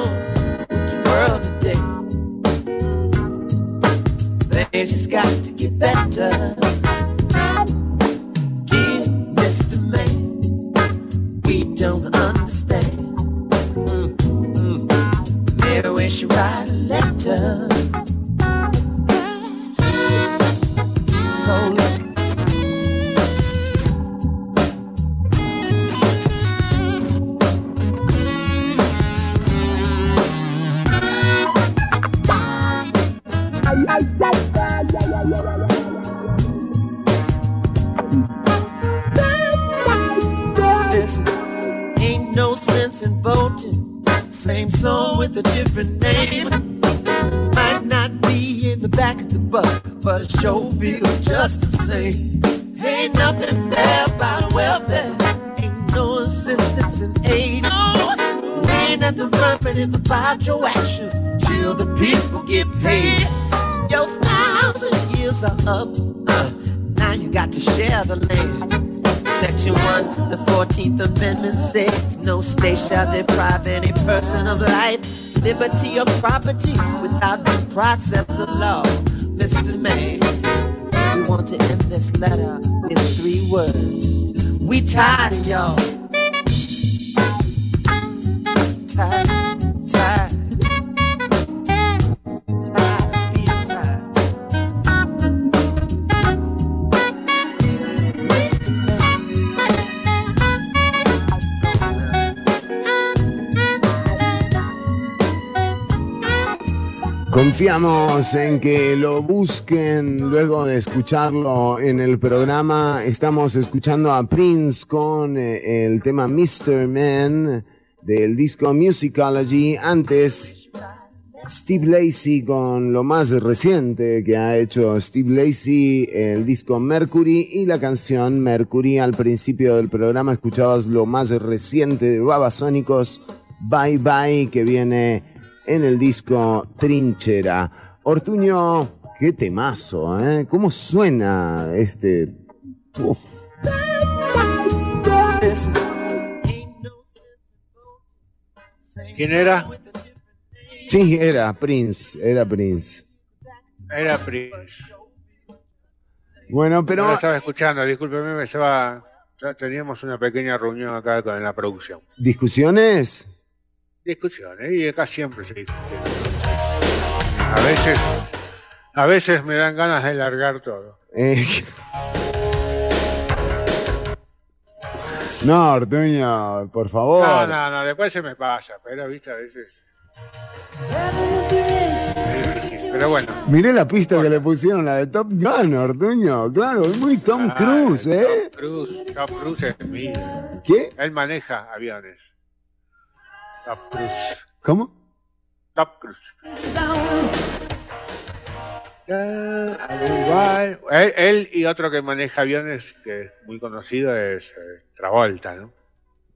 process of law. Mr. Man, we want to end this letter with three words. We tired of y'all. En que lo busquen luego de escucharlo en el programa. Estamos escuchando a Prince con eh, el tema Mr. Man del disco Musicology. Antes, Steve Lacey con lo más reciente que ha hecho Steve Lacey, el disco Mercury y la canción Mercury. Al principio del programa escuchabas lo más reciente de Babasónicos, Bye Bye, que viene en el disco Trinchera. Ortuño, qué temazo, ¿eh? ¿Cómo suena este? Uf. ¿Quién era? Sí, era Prince, era Prince. Era Prince. Bueno, pero No lo estaba escuchando, discúlpeme, me estaba. ya teníamos una pequeña reunión acá con la producción. discusiones. Discusiones, y acá siempre se discute. A veces, a veces me dan ganas de largar todo. Eh, No, Ortuño, por favor. No, no, no, después se me pasa, pero viste, a veces. Pero bueno. Miré la pista que le pusieron, la de Top Gun, Ortuño. Claro, es muy Tom Ah, Cruise, ¿eh? Tom Cruise, Tom Cruise es mío. ¿Qué? Él maneja aviones. Tom Cruise. ¿Cómo? Cruise. Él, él y otro que maneja aviones, que es muy conocido, es eh, Travolta, ¿no?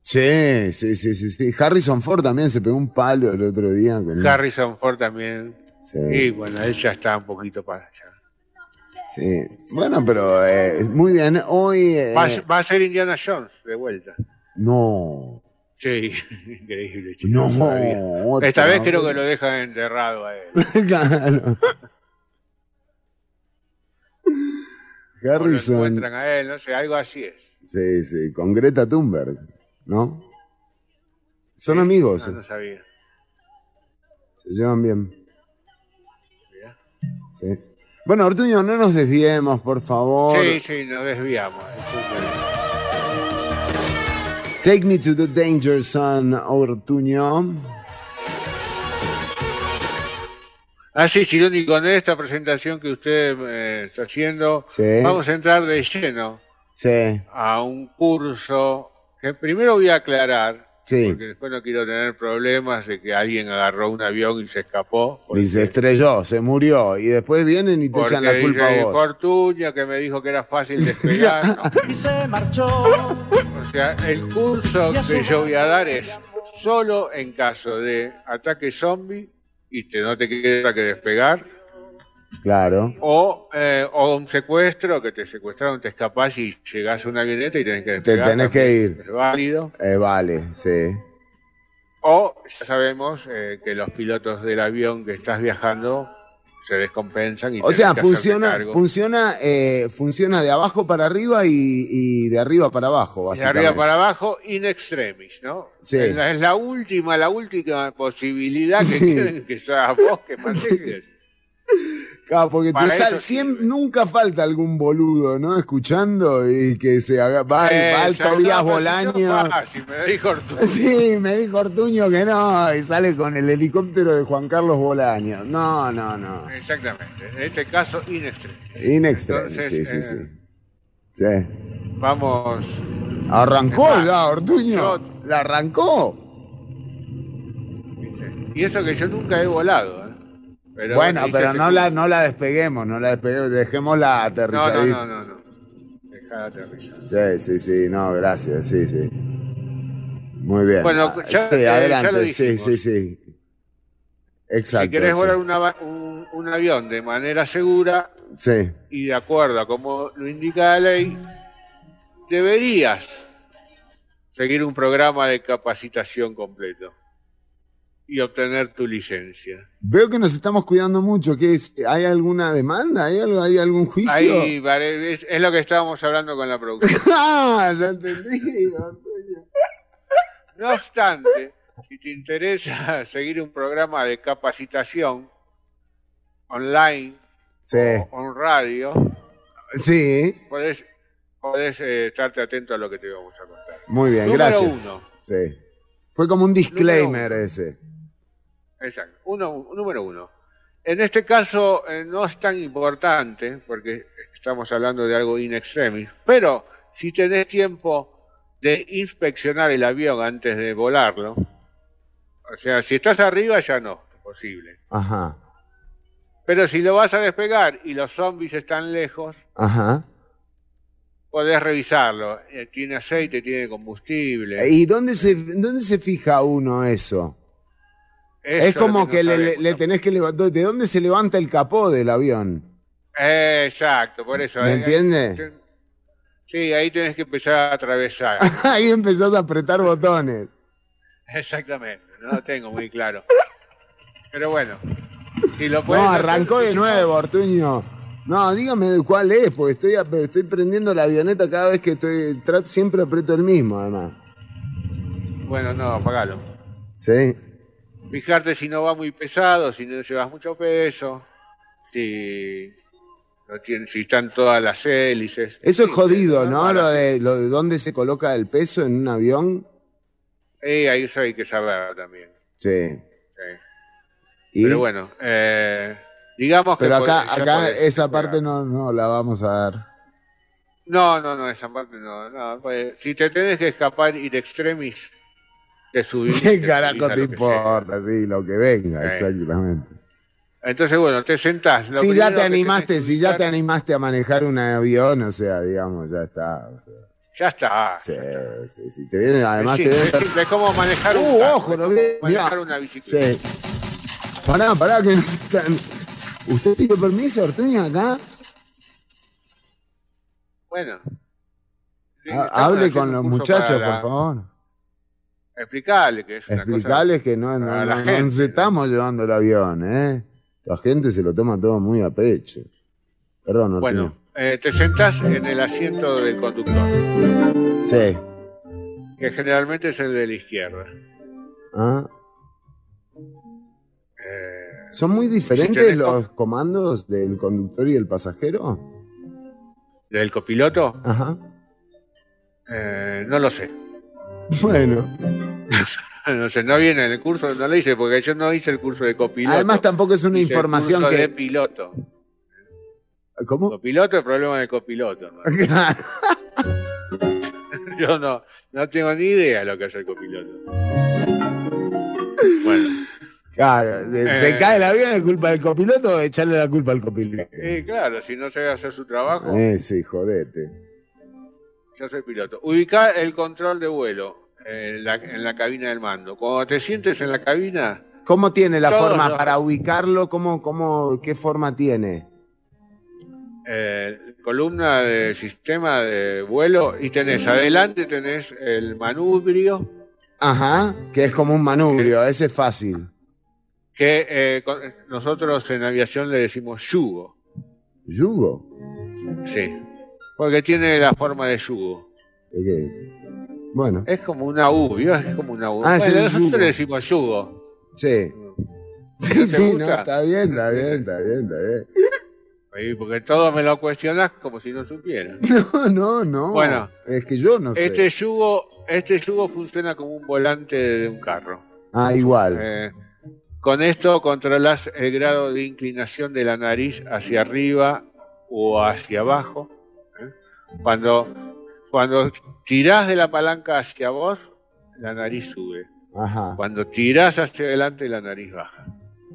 Sí, sí, sí, sí. Harrison Ford también se pegó un palo el otro día. Con Harrison Ford también. Sí. Y bueno, él ya está un poquito para allá. Sí. Bueno, pero eh, muy bien. Hoy. eh, Va, va a ser Indiana Jones de vuelta. no. Sí, increíble. chico, No, otra Esta vez creo que lo dejan enterrado a él. claro. O lo Harrison. encuentran a él, no sé, algo así es. Sí, sí, con Greta Thunberg, ¿no? Son amigos, No, no sabía. se llevan bien. Sí. Bueno, Ortuño, no nos desviemos, por favor. Sí, sí, nos desviamos. Take me to the danger zone, Ortuño. Así, Chironi, Ah, con esta presentación que usted eh, está haciendo, Sí. vamos a entrar de lleno Sí, a un curso que primero voy a aclarar, sí. porque después no quiero tener problemas de que alguien agarró un avión y se escapó. Y se estrelló, se murió. Y después vienen y te Porque echan la culpa dice a vos. Fortuño que me dijo que era fácil despegar. ¿no? Y se marchó. O sea, el curso que yo voy a dar es solo en caso de ataque zombie y te, no te queda que despegar. Claro. O, eh, o un secuestro, que te secuestraron, te escapás y llegás a una avioneta y tenés que Te despegar. tenés que ir. Es válido. Eh, vale, sí. O ya sabemos eh, que los pilotos del avión que estás viajando se descompensan y O sea, funciona, funciona, eh, funciona de abajo para arriba y, y de arriba para abajo, de básicamente. arriba para abajo, in extremis, ¿no? Sí. Es, la, es la última, la última posibilidad que Sí. tienen que seas vos que manejes. Claro, porque te sal- eso siem- nunca falta algún boludo, ¿no? Escuchando y que se haga. Va, Eh, va pero si Bolaño. fácil, me dijo Ortuño. Sí, me dijo Ortuño que no, y sale con el helicóptero de Juan Carlos Bolaño. No, no, no. Exactamente. En este caso, in extremis. In extremis, Entonces, sí, sí, eh, sí. Sí. Vamos. Arrancó más, ya, Ortuño. yo- La arrancó. Y eso que yo nunca he volado. Pero bueno, pero este no la, no la despeguemos, no la despeguemos, dejémosla No, no, aterrizadita. no, no, no. Dejá de aterrizar. Sí, sí, sí, no, gracias, sí, sí. Muy bien. Bueno, Ah, ya- sí, eh, ya adelante, lo sí, sí, sí. Exacto. si querés sí. volar una un, un avión de manera segura Sí, y de acuerdo a como lo indica la ley, deberías seguir un programa de capacitación completo y obtener tu licencia. Veo que nos estamos cuidando mucho. ¿Qué es? ¿Hay alguna demanda? ¿Hay, algo, ¿Hay algún juicio? Ahí es, es lo que estábamos hablando con la producción. ah, ya entendí. Ortuño. No obstante, si te interesa seguir un programa de capacitación online Sí, o en radio, sí, podés, podés eh, estarte atento a lo que te vamos a contar. muy bien, Número gracias. uno. Sí. Fue como un disclaimer ese. Exacto. Uno, número uno. En este caso eh, no es tan importante porque estamos hablando de algo in extremis, pero si tenés tiempo de inspeccionar el avión antes de volarlo, o sea, si estás arriba ya no, es posible. Ajá, Pero si lo vas a despegar y los zombies están lejos, ajá. podés revisarlo. Eh, Tiene aceite, tiene combustible. ¿Y dónde se, dónde se fija uno eso? Eso es como que, no le, tenés que levantar. ¿De dónde se levanta el capó del avión? Eh, exacto, por eso. ¿Me eh, entiende? eh, Sí, ahí tenés que empezar a atravesar. Ahí empezás a apretar botones. Exactamente, no lo tengo muy claro. Pero bueno, si lo puedes No, hacer, arrancó de nuevo, Ortuño. No, dígame cuál es, porque estoy, estoy prendiendo la avioneta cada vez que estoy. siempre aprieto el mismo, además. Bueno, no, apagalo. Sí. Fijarte si no va muy pesado, si no llevas mucho peso, si, no tiene, si están todas las hélices. Eso es Sí, jodido, sí, ¿no? Lo de, lo de dónde se coloca el peso en un avión. Eh, ahí eso hay que saber también. Sí. sí. ¿Y? Pero bueno, eh, digamos que... Pero acá, acá esa esperar. parte no, no la vamos a dar. No, no, no, esa parte no. no pues, si te tenés que escapar ir extremis, te subís. ¿Qué te carajo subís te importa? Sí, lo que venga, Sí. exactamente. Entonces, bueno, te sentás. Lo Si ya te animaste, si ya te animaste a manejar un avión, o sea, digamos, ya está. o sea. Ya está. Sí, sí, sí. Te viene, además es te viene. es es como manejar un Uh, ojo, no manejar mirá. una bicicleta. Sí. Pará, pará, que no se están. ¿Usted pidió permiso, Ortuño, acá? Bueno. Sí, Ah, Hable con los muchachos, la- por favor. Explicale que es una Explicarles que no, no, la no- no gente, ¿no? estamos llevando el avión, ¿eh? La gente se lo toma todo muy a pecho. Perdón. Bueno, eh, te sentás en el asiento del conductor, Sí. que generalmente es el de la izquierda. Ah. Eh, ¿Son muy diferentes los comandos del conductor y el pasajero? ¿Del copiloto? Ajá. Eh, no lo sé. Bueno. No sé, no viene en el curso, no lo hice porque yo no hice el curso de copiloto. Además, tampoco es una Hice el información curso de que. piloto. ¿Cómo? Copiloto, el problema de copiloto. Yo no, no tengo ni idea de lo que hace el copiloto. Bueno, Claro, se, se Eh. cae el avión, ¿es culpa del copiloto o echarle la culpa al copiloto? eh, claro, si no sabe hacer su trabajo, Eh, sí, jodete. Yo soy piloto. Ubicar el control de vuelo en la, en la cabina del mando. Cuando te sientes en la cabina, ¿Cómo tiene la forma los- para ubicarlo? ¿Cómo, cómo, ¿Qué forma tiene? eh, columna de sistema de vuelo y tenés adelante tenés el manubrio Ajá, que es como un manubrio, ese es fácil. que eh, con- nosotros en aviación le decimos yugo. ¿Yugo? Sí, porque tiene la forma de yugo. Ok. Bueno, Es como una U, ¿vio? Es como una U. Ah, Bueno, nosotros yugo. le decimos yugo. sí. ¿No Sí, sí, no, está bien, está bien, está bien, está bien. Porque todo me lo cuestionás como si no supiera. No, no, no. Bueno, es que yo no sé. Este yugo, este yugo funciona como un volante de un carro. Ah, igual. Eh, con esto controlas el grado de inclinación de la nariz hacia arriba o hacia abajo. Cuando, cuando tirás de la palanca hacia vos, la nariz sube. Ajá. Cuando tirás hacia adelante, la nariz baja.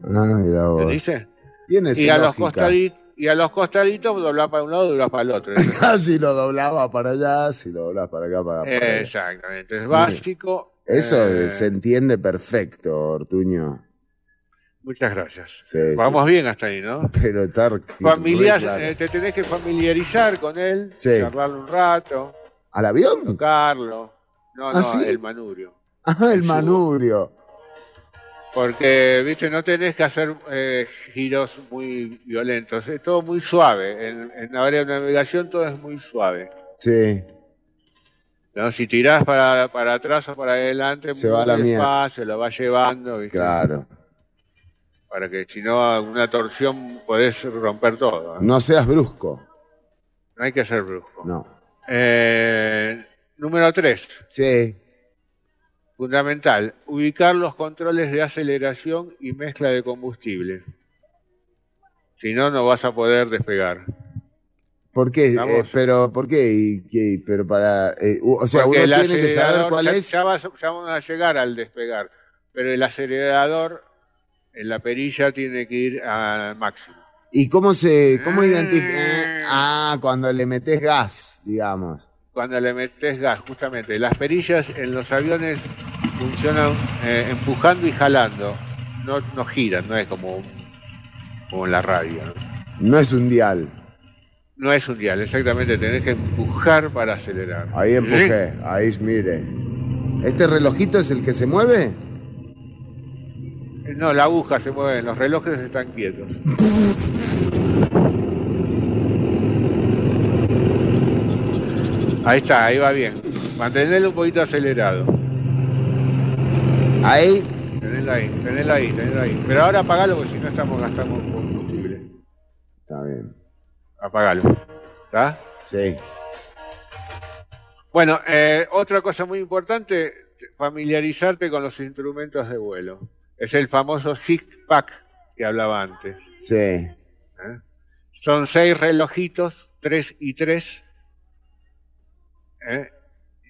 Ah, mira ¿Se vos. dice? Tiene Y a, los costaditos, y a los costaditos doblás para un lado y doblás para el otro. Si lo doblaba para allá, si lo doblaba para acá, para, para. Exactamente. Es básico. Eso eh, se entiende perfecto, Ortuño. Muchas gracias. Sí, Vamos bien hasta ahí, ¿no? Pero estar Familiar, re claro. eh, te tenés que familiarizar con él, Sí. charlarlo un rato, ¿Al avión? tocarlo. No, ¿Ah, no, el manubrio. Ajá, el manubrio. Porque, viste, no tenés que hacer eh, giros muy violentos. Es todo muy suave. En, en la área de navegación todo es muy suave. Sí. ¿no? Si tirás para, para atrás o para adelante, Se muy va la despacio, lo va llevando. ¿viste? Claro. Para que si no, una torsión podés romper todo. ¿no? No seas brusco. No hay que ser brusco. No. Eh, número 3. Sí. Fundamental, ubicar los controles de aceleración y mezcla de combustible. Si no, no vas a poder despegar. ¿Por qué? Eh, pero, ¿por qué? ¿Y qué? Pero para. eh, o sea, Porque uno tiene que saber cuál ya, es. Ya, vas- ya vamos a llegar al despegar, pero el acelerador la perilla tiene que ir al máximo. ¿Y cómo se. ¿Cómo identifica? Ah, cuando le metes gas, digamos. Cuando le metes gas, justamente. Las perillas en los aviones funcionan eh, empujando y jalando. No, no giran, no es como, como en la radio. ¿no? No es un dial. No es un dial, exactamente. Tenés que empujar para acelerar. Ahí empujé. Ahí, mire. ¿Este relojito es el que se mueve? No, la aguja se mueve, los relojes están quietos. Ahí está, ahí va bien. Mantenerlo un poquito acelerado. Ahí. Tenelo ahí, tenelo ahí, tenelo ahí. Pero ahora apagalo porque si no estamos gastando combustible. Está bien. Apagalo. ¿Está? Sí. Bueno, eh, otra cosa muy importante, familiarizarte con los instrumentos de vuelo. Es el famoso SIG-PAC que hablaba antes. Sí. ¿eh? Son seis relojitos, tres y tres. ¿eh?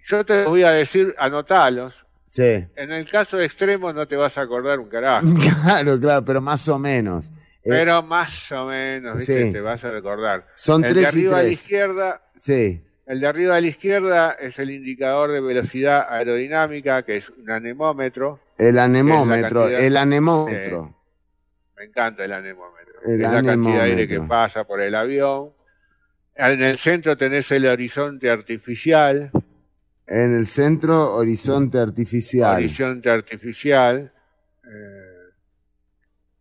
Yo te voy a decir, anotalos. Sí. En el caso extremo no te vas a acordar un carajo. Claro, claro, pero más o menos. Eh, Pero más o menos, ¿viste? Sí. te vas a recordar. Son el tres de y arriba a la tres. izquierda, sí. El de arriba a la izquierda es el indicador de velocidad aerodinámica, que es un anemómetro. El anemómetro, cantidad- el anemómetro. Me encanta el anemómetro. El es la cantidad de aire que pasa por el avión. En el centro tenés el horizonte artificial. En el centro, horizonte artificial. Horizonte artificial. eh,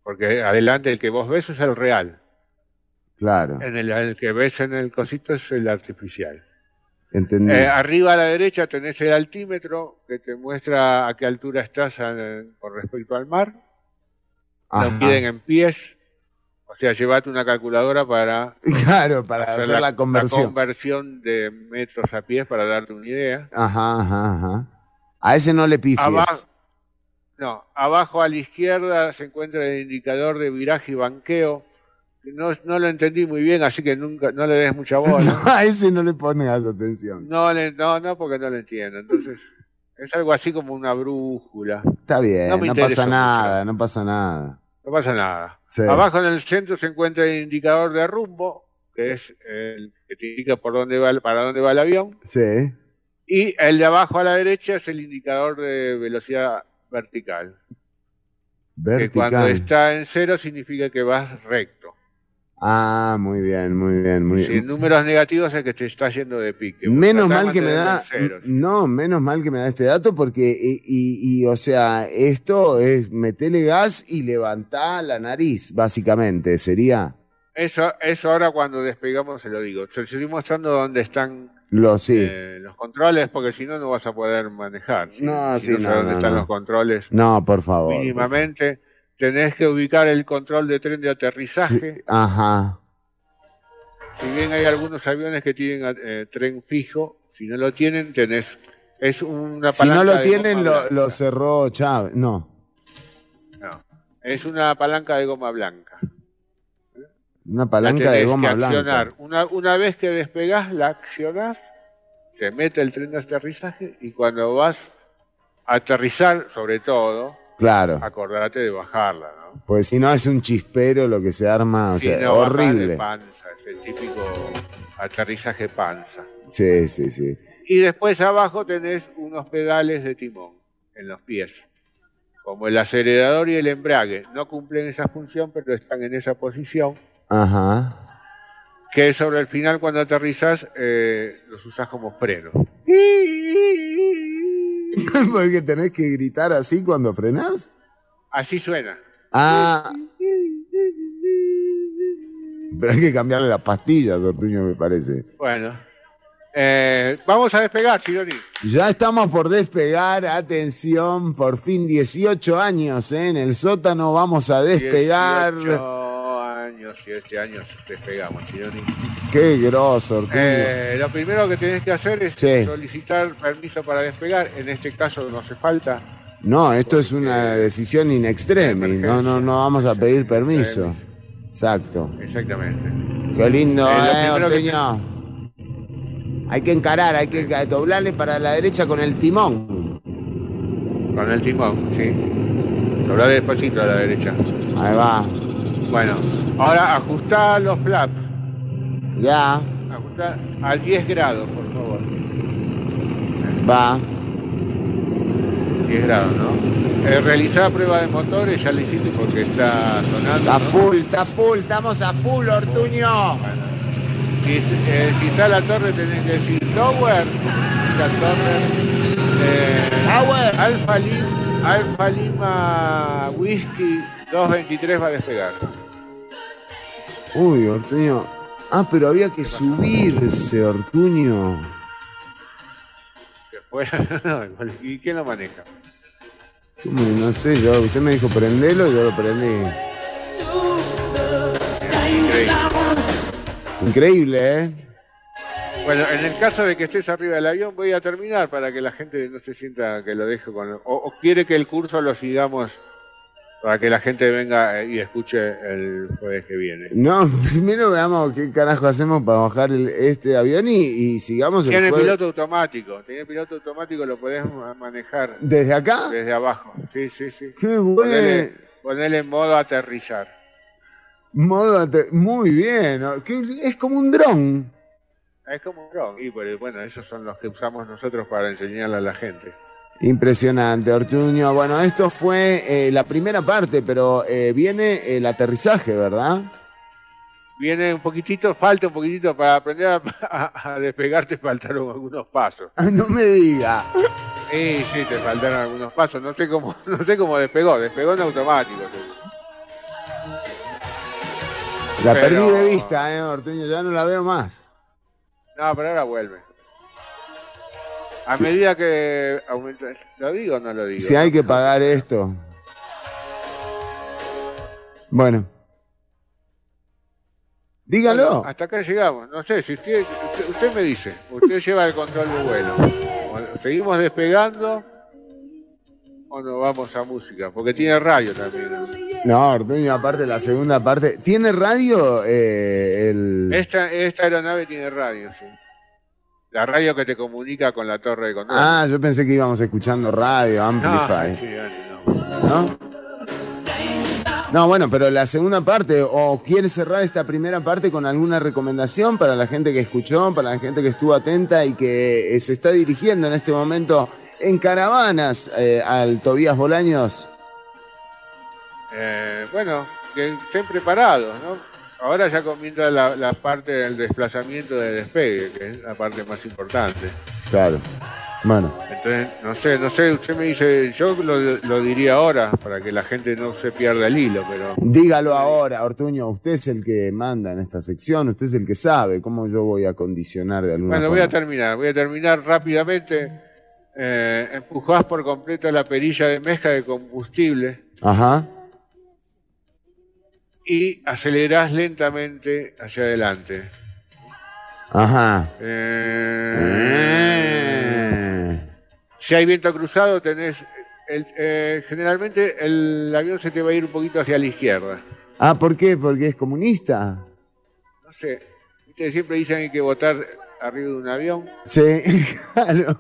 porque adelante el que vos ves es el real. Claro, En el, el que ves en el cosito es el artificial. Eh, arriba a la derecha tenés el altímetro que te muestra a qué altura estás con respecto al mar. Ajá. Lo piden en pies. O sea, llevate una calculadora para Claro, para hacer, la, conversión. conversión de metros a pies para darte una idea. Ajá, ajá, ajá. A ese no le pifies. Abajo, no, abajo a la izquierda se encuentra el indicador de viraje y banqueo. No, no lo entendí muy bien, así que nunca no le des mucha bola. a ese no le pongas atención. No, le- no, no, porque no lo entiendo. Entonces, es algo así como una brújula. Está bien, No no, pasa nada, no pasa nada. No pasa nada. Sí. Abajo en el centro se encuentra el indicador de rumbo, que es el que te indica por dónde va, para dónde va el avión. Sí. Y el de abajo a la derecha es el indicador de velocidad vertical. Que cuando Vertical. está en cero significa que vas recto. Ah, muy bien, muy bien, muy Si bien. en números negativos es que te está yendo de pique. Menos mal que me da, no, menos mal que me da este dato porque, y, y- y, o sea, esto es meterle gas y levantar la nariz, básicamente, sería Eso, eso ahora cuando despegamos se lo digo. Te estoy mostrando dónde están lo sí. eh, los controles, porque si no, no vas a poder manejar. No, si sí, no no, dónde no, están no. los controles, No, por favor. mínimamente tenés que ubicar el control de tren de aterrizaje. Sí, Ajá. Si bien hay algunos aviones que tienen eh, tren fijo, si no lo tienen, tenés. Es una Si no palanca lo de tienen, lo, lo cerró Chávez. No, No, es una palanca de goma blanca. una La palanca de goma que accionar. blanca. Una, una vez que despegás, la accionás, se mete el tren de aterrizaje y cuando vas a aterrizar, sobre todo, Claro, acordate de bajarla, ¿no? pues si no es un chispero lo que se arma, o Si sea, no, bajás de horrible. panza, es el típico aterrizaje panza. Sí, sí, sí. Y después abajo tenés unos pedales de timón en los pies. Como el acelerador y el embrague. No cumplen esa función, pero están en esa posición. Ajá. Que sobre el final, cuando aterrizas, eh, los usas como freno. Porque tenés que gritar así cuando frenás. Así suena. Ah. Pero hay que cambiarle las pastillas, Ortuño, me parece. Bueno. Eh, vamos a despegar, Chironi. Ya estamos por despegar, atención, por fin 18 años ¿eh? en el sótano, vamos a despegar. 18 años, 7 años despegamos, Chironi. Qué grosso, Ortuño. Eh, lo primero que tenés que hacer es Sí. solicitar permiso para despegar. En este caso no hace falta. no, esto es una decisión in extremis, no, no, no vamos a pedir permiso. Exacto. Exactamente. Qué lindo, Eh, eh, que-. Hay que encarar, hay que doblarle para la derecha con el timón. Con el timón, sí. Doblar despacito a la derecha. Ahí va, Bueno, ahora ajustá los flaps. ya, Ajustá a 10 grados, por favor. va. 10 grados, ¿no? Eh, realizá prueba de motores, ya lo hiciste porque está sonando. Está ¿no? full, está full, estamos a full, Ortuño. Bueno. Si, eh, si está la torre, tenés que decir Tower. La torre. Eh, Tower. Alfa, Lim- Alfa Lima Whisky 223 va a despegar. Uy, Ortuño. Ah, pero había que subirse, Ortuño. Después, ¿Y quién lo maneja? ¿Cómo? No sé, yo, usted me dijo prendelo y yo lo prendí. Increíble, ¿eh? Bueno, en el caso de que estés arriba del avión, voy a terminar para que la gente no se sienta que lo dejo con. O, o quiere que el curso lo sigamos para que la gente venga eh, y escuche el jueves que viene. No, primero veamos qué carajo hacemos para bajar el- este avión y, y sigamos el Tiene jueves. piloto automático. Tiene piloto automático, lo podés ma- manejar ¿Desde acá? desde abajo. Sí, sí, sí. Qué Ponele, bueno. ponele en modo aterrizar. Modo ate- Muy bien. Es como un dron. Es como un dron. Y bueno, esos son los que usamos nosotros para enseñarle a la gente. Impresionante, Ortuño. Bueno, esto fue eh, la primera parte, pero eh, viene el aterrizaje, ¿verdad? Viene un poquitito, falta un poquitito para aprender a, a- a despegarte, faltaron algunos pasos. Ah, No me diga. Sí, sí, te faltaron algunos pasos. No sé cómo, no sé cómo despegó, despegó en automático. La Pero- perdí de vista, ¿eh, Ortuño? Ya no la veo más. No, pero ahora vuelve. A medida que aumenta, ¿lo digo o no lo digo? Si hay que pagar esto. Bueno. Dígalo. Hasta acá llegamos. No sé, si usted, usted, usted me dice, usted lleva el control del vuelo. O ¿Seguimos despegando o nos vamos a música? Porque tiene radio también. ¿no? No, Ortuño, aparte la segunda parte. ¿Tiene radio eh, el...? Esta, esta aeronave tiene radio, sí. La radio que te comunica con la torre de control. Ah, yo pensé que íbamos escuchando radio, no, Amplify. no. ¿No? No, bueno, pero la segunda parte, o quiere cerrar esta primera parte con alguna recomendación para la gente que escuchó, para la gente que estuvo atenta y que eh, se está dirigiendo en este momento en caravanas eh, al Tobías Bolaños. eh, bueno, que estén preparados, ¿no? Ahora ya comienza la, la parte del desplazamiento de despegue, que es la parte más importante. Claro. Bueno, Entonces, no sé, no sé, usted me dice, yo lo, lo diría ahora para que la gente no se pierda el hilo, pero dígalo ahora, Ortuño. Usted es el que manda en esta sección, usted es el que sabe cómo yo voy a condicionar de alguna bueno, voy a terminar, voy a terminar rápidamente. Eh, empujás por completo la perilla de mezcla de combustible Ajá. Y acelerás lentamente hacia adelante. Ajá. Eh, Si hay viento cruzado, tenés. el- eh, generalmente el avión se te va a ir un poquito hacia la izquierda. Ah, ¿por qué? ¿Porque es comunista? No sé. Ustedes siempre dicen que hay que votar arriba de un avión. Sí, claro.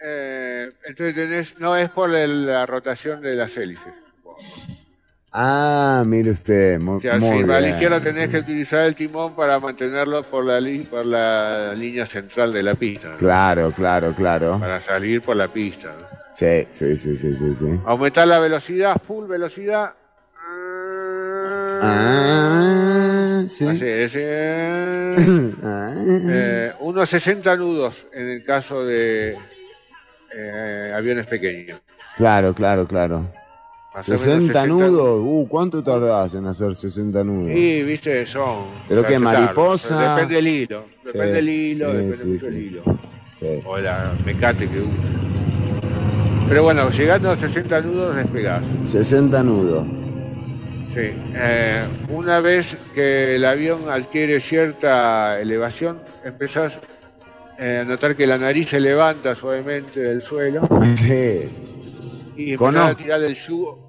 Eh, entonces tenés. No es por el- la rotación de las hélices. Ah, mire usted, muy, sea, muy va a la bien. izquierda tenés que utilizar el timón para mantenerlo por la, li- por la línea central de la pista. ¿no? Claro, claro, claro. Para salir por la pista. ¿no? Sí, sí, sí, sí, sí. sí. Aumentar la velocidad, full velocidad. Ah, sí. Así es, eh, Ah. eh, unos 60 nudos en el caso de eh, aviones pequeños. Claro, claro, claro. Más o menos 60 nudos. Uh, ¿cuánto tardás en hacer 60 nudos? Y, viste, son. Pero que mariposa. Depende del hilo. Sí, Depende del hilo, sí, depende sí, mucho sí. del hilo. Sí. O la mecate que usa. Pero bueno, llegando a 60 nudos despegás. 60 nudos. Sí. eh, una vez que el avión adquiere cierta elevación, empezás eh, a notar que la nariz se levanta suavemente del suelo Sí. y empezás a tirar del yugo,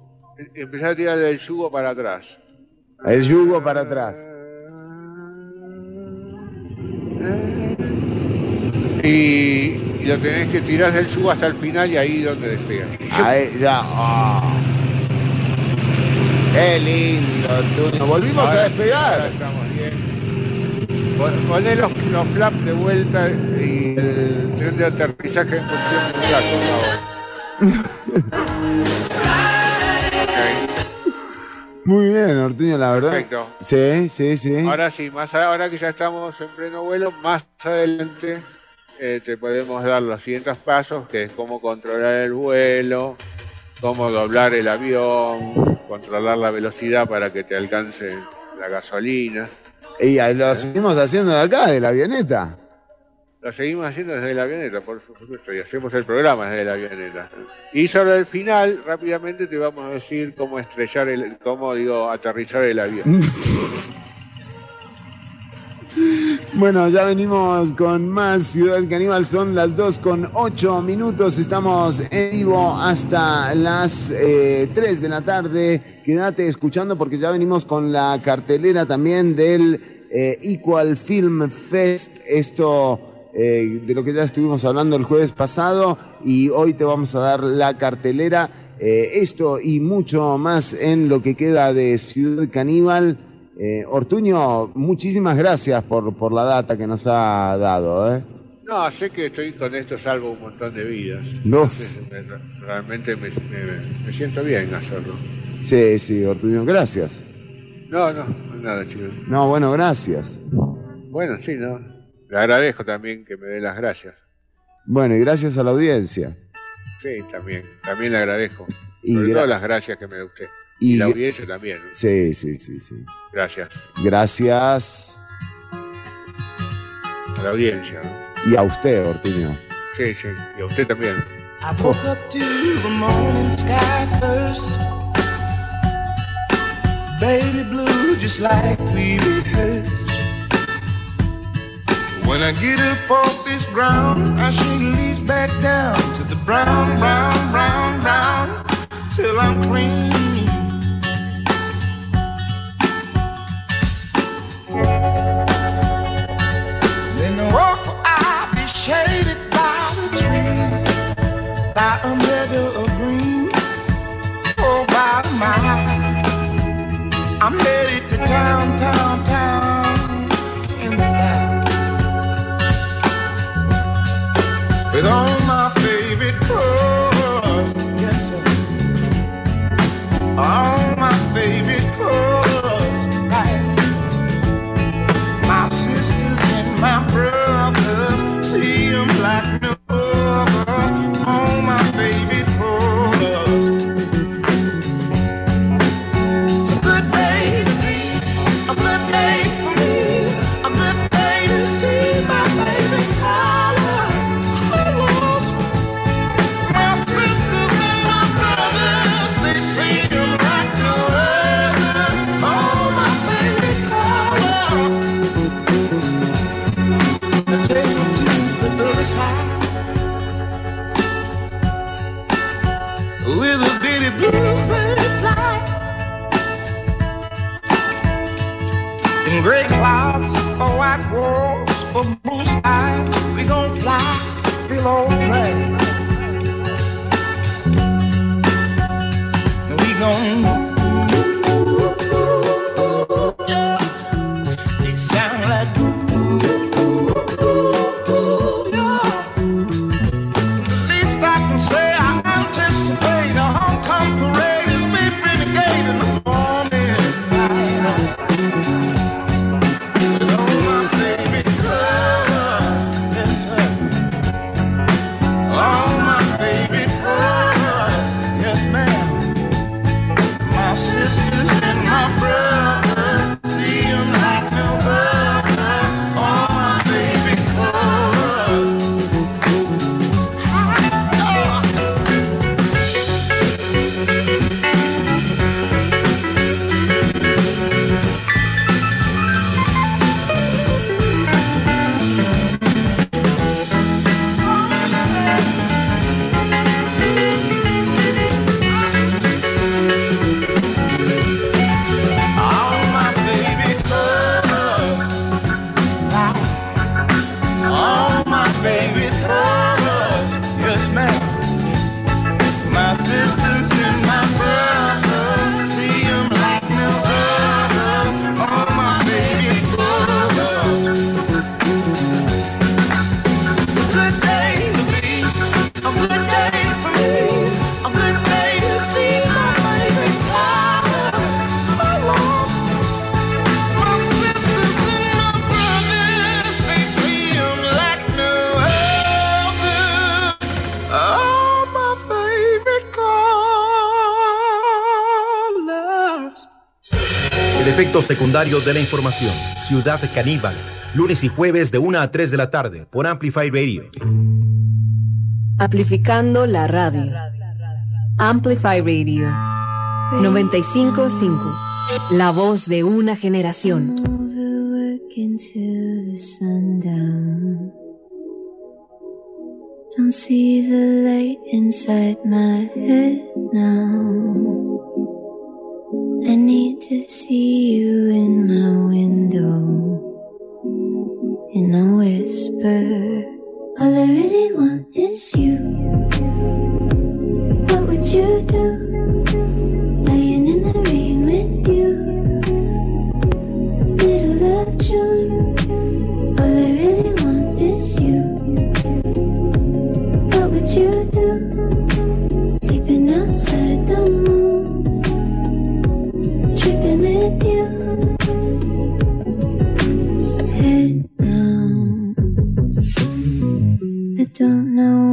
empezás a tirar del yugo para atrás. El yugo para atrás. Y, y lo tenés que tirar del yugo hasta el final y ahí donde despegas. Ahí, ya. ah. Qué lindo, Ortuño. Volvimos Ahora a despegar. estamos bien. Pon- Poné los, los flaps de vuelta y el tren de aterrizaje en función de por Muy bien, Ortuño, la verdad. Perfecto. Sí, sí, sí. Ahora sí, más ahora que ya estamos en pleno vuelo, más adelante eh, te podemos dar los siguientes pasos, que es cómo controlar el vuelo, cómo doblar el avión, controlar la velocidad para que te alcance la gasolina. Y ahí lo seguimos haciendo de acá, de la avioneta. Lo seguimos haciendo desde la avioneta, por supuesto, y hacemos el programa desde la avioneta. Y sobre el final, rápidamente te vamos a decir cómo estrellar el, cómo digo, aterrizar el avión. Bueno, ya venimos con más Ciudad Caníbal. Son las 2 con 8 minutos. Estamos en vivo hasta las eh, 3 de la tarde. Quédate escuchando porque ya venimos con la cartelera también del eh, Equal Film Fest. Esto eh, de lo que ya estuvimos hablando el jueves pasado. Y hoy te vamos a dar la cartelera. Eh, esto y mucho más en lo que queda de Ciudad Caníbal. Eh, Ortuño, muchísimas gracias por, por la data que nos ha dado. ¿eh? No, sé que estoy con esto salvo un montón de vidas. No. Entonces, me- realmente me, me- me siento bien hacerlo. Sí, sí, Ortuño, gracias. No, no, nada, chicos. No, bueno, gracias. Bueno, sí, no. Le agradezco también que me dé las gracias. Bueno, y gracias a la audiencia. Sí, también. También le agradezco. Y Sobre gra- todo las gracias que me da usted. y Y, la audiencia también. ¿no? Sí, sí, sí, sí. Gracias. Gracias. A la audiencia, ¿no? Y a usted, Ortuño. Sí, sí. Y a usted también. I woke up to the morning sky first. Baby blue, just like we rehearsed. When I get up off this ground, I shake leaves back down to the brown, brown, brown, brown, till I'm clean. Then the walk I'll be shaded by the trees, by a meadow of green, oh, by the mile. I'm headed to town, town, town, With all my favorite cars, yes, sir. All and gray clouds or white walls or blue skies. We gon' fly, feel alright. We gon' secundario de la información, Ciudad Caníbal, lunes y jueves de 1 a 3 de la tarde por Amplify Radio. Amplificando la radio. Amplify Radio 955, la voz de una generación. I need to see you in my window, in a whisper. All I really want is you. What would you do? laying in the rain with you. Middle of June. All I really want is you. What would you do? Sleeping outside the with you. Head down. I don't know.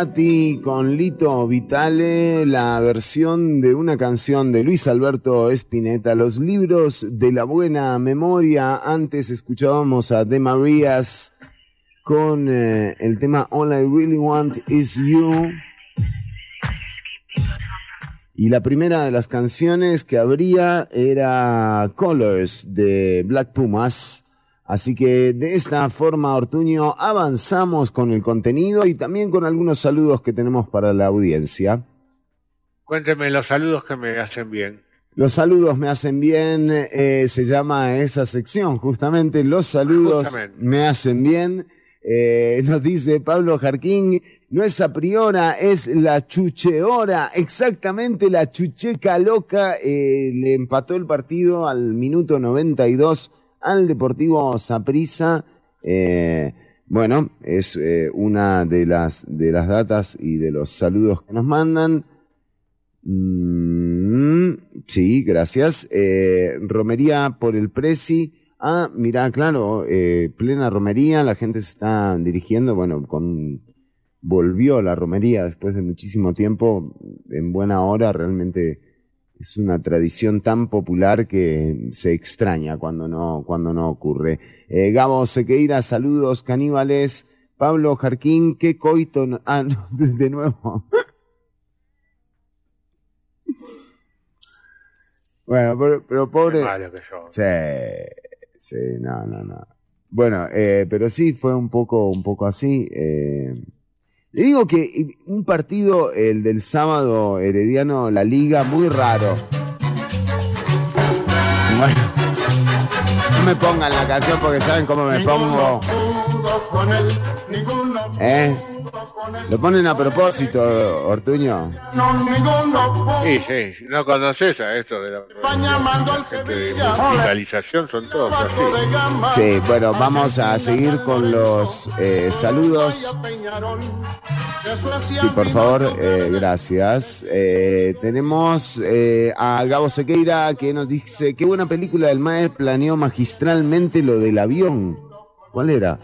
Con Lito Vitale, la versión de una canción de Luis Alberto Spinetta, Los libros de la buena memoria. Antes escuchábamos a The Marías con eh, el tema All I Really Want Is You. Y la primera de las canciones que habría era Colors de Black Pumas. Así que de esta forma, Ortuño, avanzamos con el contenido y también con algunos saludos que tenemos para la audiencia. Cuénteme los saludos que me hacen bien. Los saludos me hacen bien, eh, se llama esa sección, justamente los saludos Justamente. me hacen bien. Eh, nos dice Pablo Jarquín, no es a priora, es la chucheora, exactamente la chucheca loca, eh, le empató el partido al minuto 92 al Deportivo Saprissa. Eh, bueno, es eh, una de las, de las datas y de los saludos que nos mandan. Mm, sí, gracias. Eh, romería por el Prezi. Ah, mira, claro, eh, plena romería, la gente se está dirigiendo, bueno, con volvió la romería después de muchísimo tiempo, en buena hora, realmente es una tradición tan popular que se extraña cuando no, cuando no ocurre. Eh, Gabo Sequeira, saludos, caníbales. Pablo Jarquín, qué coito. no- Ah, no, de nuevo. Bueno, pero, pero pobre. Malo que yo. Sí, sí, no, no, no. Bueno, eh, pero sí fue un poco, un poco así. eh. Le digo que un partido, el del sábado Herediano, la Liga, muy raro. Bueno, no me pongan la canción porque saben cómo me pongo. ¿Eh? Lo ponen a propósito, Ortuño. Sí, sí, no conoces a esto de la musicalización, son todos así. Sí, bueno, vamos a seguir con los eh, saludos. Sí, por favor, eh, gracias. Eh, tenemos eh, a Gabo Sequeira que nos dice, qué buena película del MAE planeó magistralmente lo del avión. ¿Cuál era?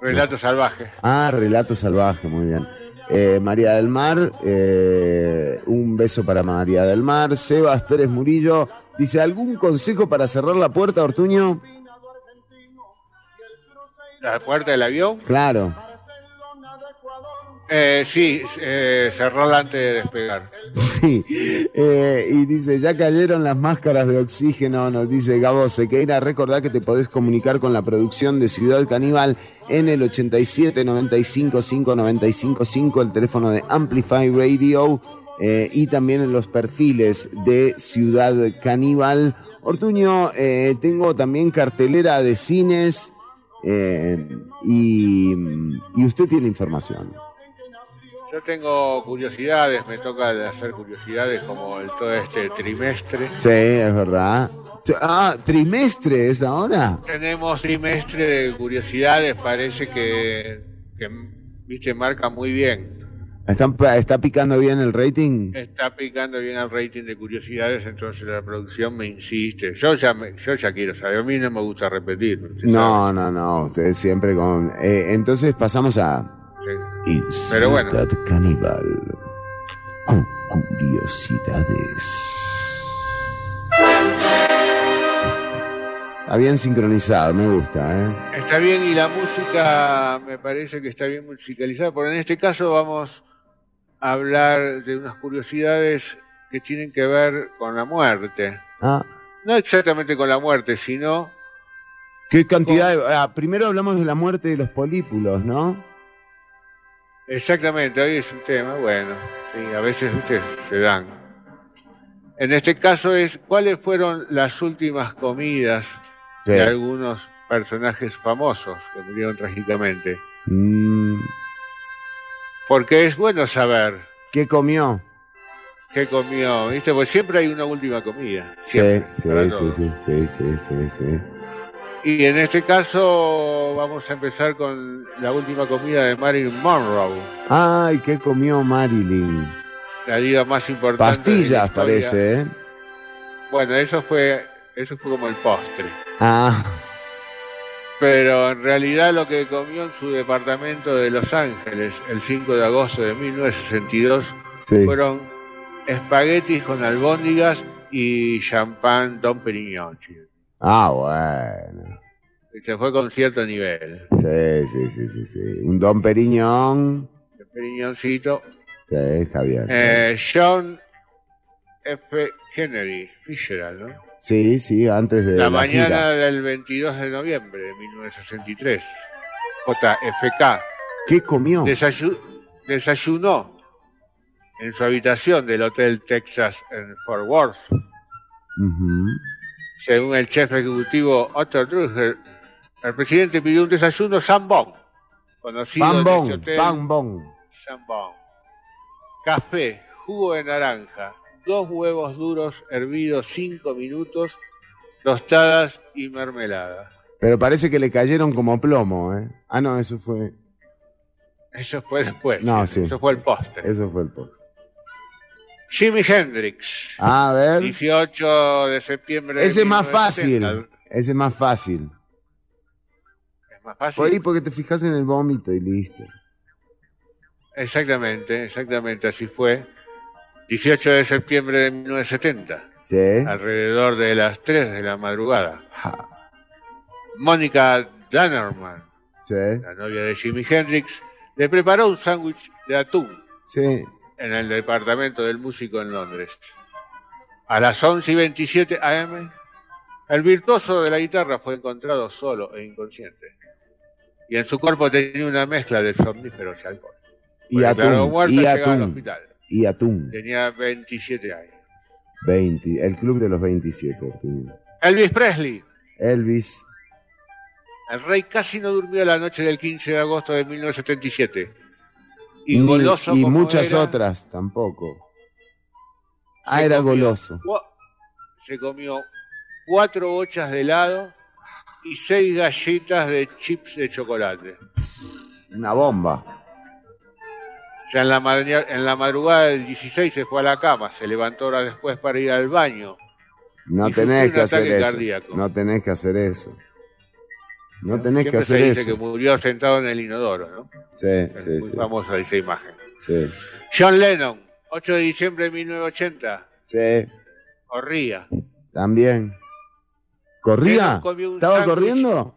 Relato salvaje. Ah, Relato Salvaje, muy bien. Eh, María del Mar, eh, un beso para María del Mar. Sebas Pérez Murillo dice, ¿algún consejo para cerrar la puerta, Ortuño? La puerta del avión. Claro. Eh, sí, eh, antes de despegar. Sí, eh, y dice, ya cayeron las máscaras de oxígeno, nos dice Gabo Sequeira, recordá que te podés comunicar con la producción de Ciudad Caníbal en el 87 95 5 95 5, el teléfono de Amplify Radio, eh, y también en los perfiles de Ciudad Caníbal. Ortuño, eh, tengo también cartelera de cines, eh, y usted tiene información. Yo tengo curiosidades, me toca hacer curiosidades como el, todo este trimestre. Sí, es verdad. Ah, trimestre es ahora. Tenemos trimestre de curiosidades, parece que, que viste, marca muy bien. ¿Están- ¿Está picando bien el rating? Está picando bien el rating de curiosidades, entonces la producción me insiste. Yo ya, me- yo ya quiero saber, a mí no me gusta repetir. No, no, no. Ustedes siempre con. eh, entonces pasamos a. Sí. Pero bueno. Caníbal. Con curiosidades. Está bien sincronizado, me gusta, ¿eh? Está bien y la música me parece que está bien musicalizada, porque en este caso vamos a hablar de unas curiosidades que tienen que ver con la muerte. Ah, No exactamente con la muerte, sino ¿Qué cantidad de- ah, primero hablamos de la muerte de los polípulos, ¿no? Exactamente, hoy es un tema, bueno, sí, a veces ustedes se dan. En este caso es cuáles fueron las últimas comidas Sí. de algunos personajes famosos que murieron trágicamente. Mm, Porque es bueno saber ¿Qué comió? qué comió, ¿viste? Pues siempre hay una última comida. Siempre, sí, sí, sí, sí, sí, sí. Y en este caso vamos a empezar con la última comida de Marilyn Monroe, Ay, ¿qué comió Marilyn? la diva más importante. Pastillas, parece, ¿eh? Bueno, eso fue, eso fue como el postre. Ah, pero en realidad lo que comió en su departamento de Los Ángeles el 5 de agosto de 1962 Sí. fueron espaguetis con albóndigas y champán Don Perignon. Ah, bueno. Se fue con cierto nivel. Sí, sí, sí, sí, sí. Un Don Periñón. El Perignoncito. Sí, está bien. Eh, John F. Kennedy, Fitzgerald, ¿no? Sí, sí, antes de La, la, mañana gira. del 22 de noviembre de 1963. JFK. ¿Qué comió? Desayu- desayunó en su habitación del Hotel Texas en Fort Worth. Ujú. Según el chef ejecutivo Otto Druger, el presidente pidió un desayuno sambón, conocido en este hotel pambón. sambón. Café, jugo de naranja, dos huevos duros hervidos cinco minutos, tostadas y mermelada. Pero parece que le cayeron como plomo, ¿eh? Ah, no, eso fue. Eso fue después. No, sí. Eso fue el postre. Eso fue el post. Jimi Hendrix. A ver. 18 de septiembre. Ese es más fácil. 1970. Ese es más fácil. Es más fácil. Por ahí porque te fijas en el vómito y listo. Exactamente, exactamente, así fue. 18 de septiembre de 1970, Sí. alrededor de las 3 de la madrugada. Mónica Dannerman, Sí. la novia de Jimi Hendrix, le preparó un sándwich de atún Sí. En el departamento del músico en Londres. A las 11 y 27 am, el virtuoso de la guitarra fue encontrado solo e inconsciente. Y en su cuerpo tenía una mezcla de somníferos y alcohol. Y atún. muerto Y llegar al atún. hospital. Y atún. Tenía 27 años. 20. El club de los 27. Arturo. Elvis Presley. Elvis. El rey casi no durmió la noche del 15 de agosto de 1977. Y Ni- goloso y como muchas era, otras tampoco. Ah, se era comió goloso. Se comió cuatro bochas de helado y seis galletas de chips de chocolate. Una bomba. Ya en la, en la madrugada del 16 se fue a la cama, se levantó horas después para ir al baño. No tenés que hacer eso. cardíaco. No tenés que hacer eso. No tenés que Siempre se hacer dice eso. que murió sentado en el inodoro, ¿no? Sí, Es sí, muy sí. famosa esa imagen. Sí. John Lennon, 8 de diciembre de 1980, Sí. corría. También. ¿Corría? ¿Estaba sándwich. corriendo?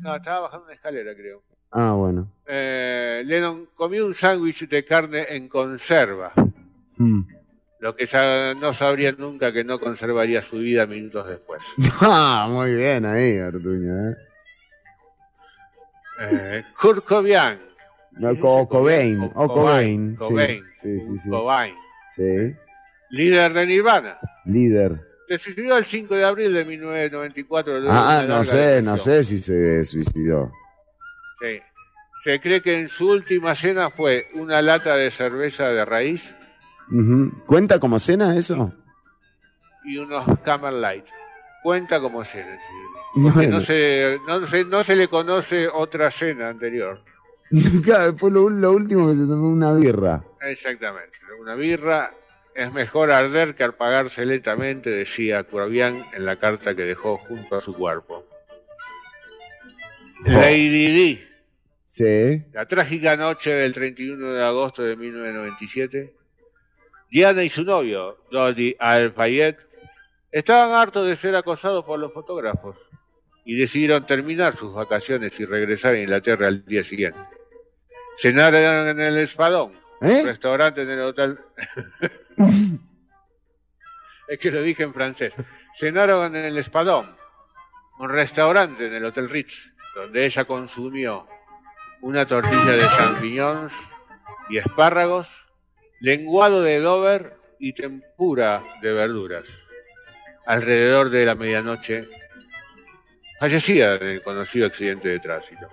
No, estaba bajando una escalera, creo. Ah, bueno. Eh, Lennon comió un sándwich de carne en conserva, Mm. Lo que sa- no sabría nunca que no conservaría su vida minutos después. Ah, muy bien ahí, Artuño. ¿eh? Eh, Kurt Cobain, No, Co- Cobain. O Cobain. sí. Cobain. Sí, sí, sí. Cobain, Sí. líder de Nirvana, Líder. se suicidó el 5 de abril de 1994. luego de Ah, no sé, no sé si se suicidó. Sí. Se cree que en su última cena fue una lata de cerveza de raíz Ujú. ¿Cuenta como cena eso? y unos Camel Light. Cuenta como cena. sí. Porque Bueno. no, se, no, se, no se le conoce otra cena anterior. Claro, fue lo, lo último que se tomó una birra. Exactamente. Una birra es mejor arder que apagarse lentamente, decía Corbien en la carta que dejó junto a su cuerpo. Lady Di, Sí. la trágica noche del 31 de agosto de 1997, Diana y su novio, Dodi Al-Fayed, estaban hartos de ser acosados por los fotógrafos y decidieron terminar sus vacaciones y regresar a Inglaterra al día siguiente. Cenaron en el Espadón, ¿Eh? un restaurante en el hotel. es que lo dije en francés. Cenaron en el Espadón, un restaurante en el Hotel Ritz, donde ella consumió una tortilla de champiñones y espárragos, lenguado de Dover y tempura de verduras. Alrededor de la medianoche, fallecida en el conocido accidente de tránsito.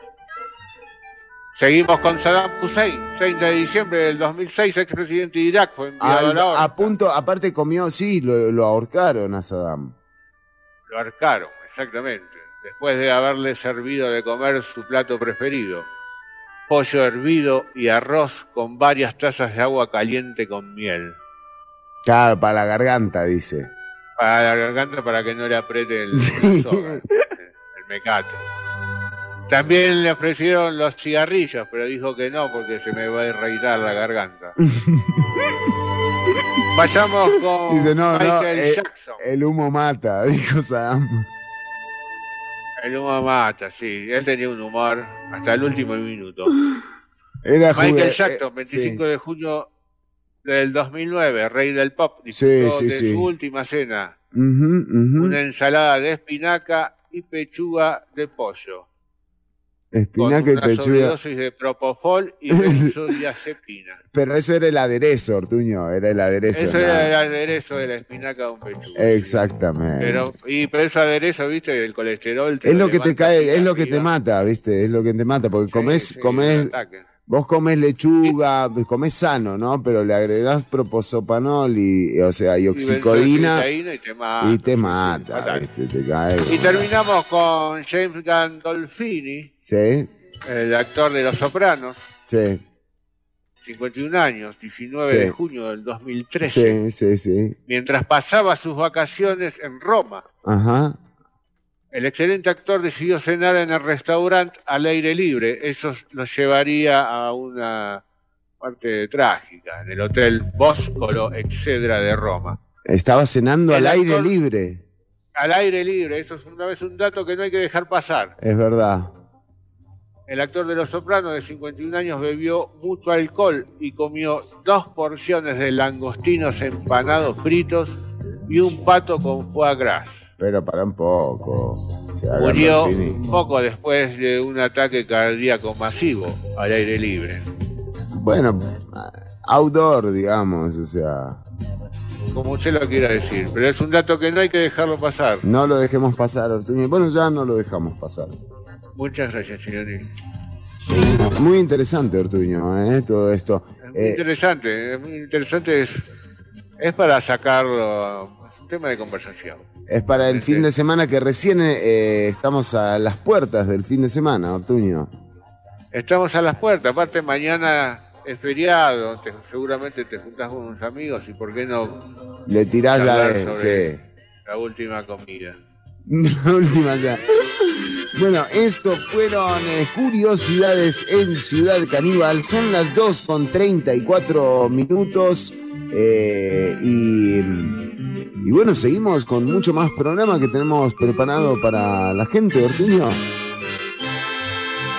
Seguimos con Saddam Hussein, 30 de diciembre del 2006, expresidente de Irak, fue enviado a la a punto, aparte comió, sí, lo, lo ahorcaron a Saddam. Lo arcaron, exactamente, después de haberle servido de comer su plato preferido, pollo hervido y arroz con varias tazas de agua caliente con miel. Claro, para la garganta, dice. Para la garganta para que no le apriete el, el, soga, el Mecate. También le ofrecieron los cigarrillos, pero dijo que no porque se me va a irritar la garganta. Vayamos con Dice, no, no, Michael eh, Jackson. el humo mata, dijo Saddam. El humor mata, sí. Él tenía un humor hasta el último minuto. Era Michael Jackson, eh, 25 sí. de junio del 2009, rey del pop, disfrutó sí, de sí. su última cena. Una ensalada de espinaca y pechuga de pollo. Espinaca con y pechuga. sobredosis de propofol y benzodiazepina. Pero eso era el aderezo, Ortuño, era el aderezo. Eso era el aderezo de la espinaca con pechuga. Exactamente. Pero, y, pero ese aderezo, viste, el colesterol. es lo que te cae, es lo que te mata, ¿viste? Es lo que te mata, porque Sí, comés, un ataque. vos comés lechuga, comés sano, ¿no? Pero le agregás proposopanol y, o sea, y oxicodina y te mata. y te sí, sí, mata. Te cae. Y terminamos con James Gandolfini, Sí, el actor de Los Sopranos, sí, 51 años, 19 Sí. de junio del 2013, sí, sí, sí. mientras pasaba sus vacaciones en Roma. Ajá. El excelente actor decidió cenar en el restaurante al aire libre. Eso lo llevaría a una parte trágica, en el Hotel Boscolo Excedra de Roma. Estaba cenando El al aire libre, Al aire libre, eso es una vez un dato que no hay que dejar pasar. es verdad. El actor de Los Sopranos de 51 años bebió mucho alcohol y comió dos porciones de langostinos empanados fritos y un pato con foie gras. Pero para un poco. O sea, Murió poco después de un ataque cardíaco masivo al aire libre. Bueno, outdoor, digamos, o sea, Como usted lo quiera decir, pero es un dato que no hay que dejarlo pasar. no lo dejemos pasar, Ortuño. Bueno, ya no lo dejamos pasar. Muchas gracias, señorita. Muy interesante, Ortuño, ¿eh? todo esto. Es muy Eh, interesante, es muy interesante, es, es para sacarlo, es un tema de conversación. es para el fin de semana que recién eh, estamos a las puertas del fin de semana, Ortuño. Estamos a las puertas, aparte mañana es feriado, te- seguramente te juntás con unos amigos y por qué no Le tirás la de... sobre sí. la última comida. La última ya. Bueno, esto fueron eh, curiosidades en Ciudad Caníbal. Son las 2 con 34 minutos. eh, y, y bueno, seguimos con mucho más programa que tenemos preparado para la gente, Ortuño.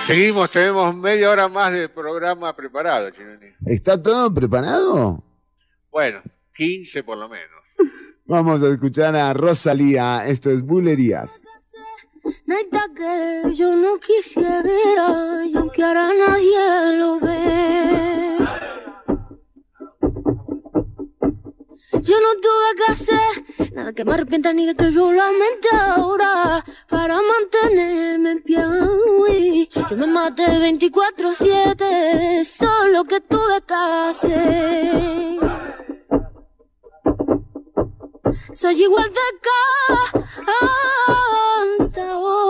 Seguimos, tenemos media hora más de programa preparado, Chinoni. ¿Está todo preparado? Bueno, 15 por lo menos. Vamos a escuchar a Rosalía. Esto es Bulerías. Nada que yo no quisiera y aunque ahora nadie lo ve. Yo no tuve que hacer nada que me arrepienta ni de que yo lamente ahora para mantenerme en pie. Uy, Yo me maté 24-7, solo que tuve que hacer. Soy igual de cantadora.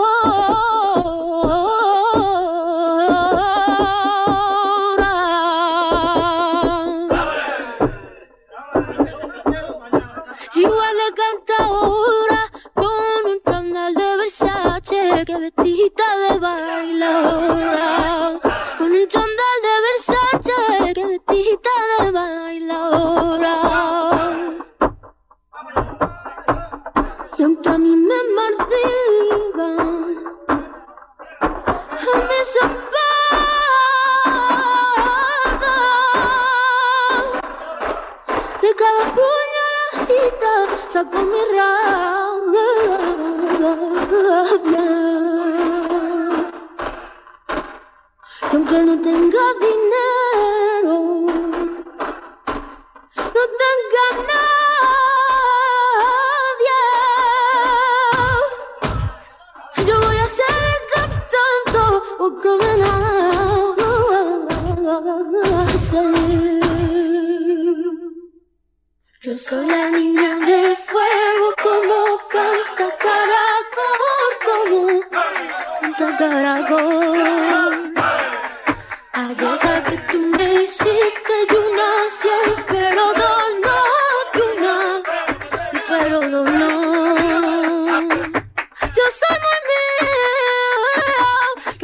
Igual de cantadora con un chándal de Versace que vestida de bailadora. Con un chándal de Versace que vestida de bailadora. Y aunque a mí me martigan, a mí se De cada puñalajita saco mi rabia. Y aunque no tenga dinero, Yo soy la niña de fuego como canta caracol, como canta caracol. Ayer sé que tú me hiciste y una sí, pero dos no, y una sí, pero no. Yo soy muy mía,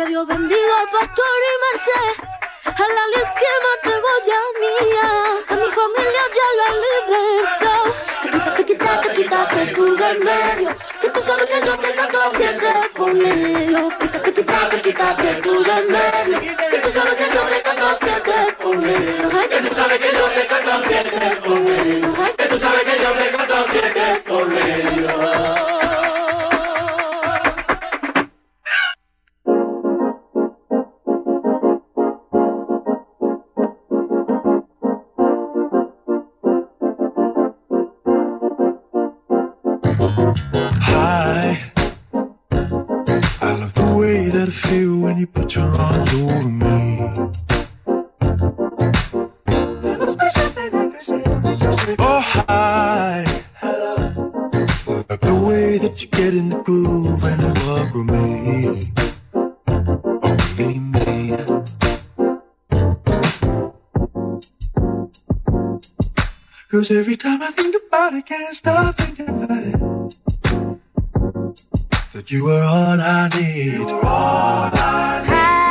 Dios bendiga a Pastor y Merced. A la ley que mató ya mía, a mi familia ya la libertad. Quítate, quítate, quítate tú del medio, que tú sabes que yo te canto siempre medio. Quítate, quítate, quítate tú del medio, que tú sabes que yo te canto siempre. Ay, que tú sabes que yo te canto siempre por Cause every time I think about it, can't stop thinking about it. That you were all I need. Hi.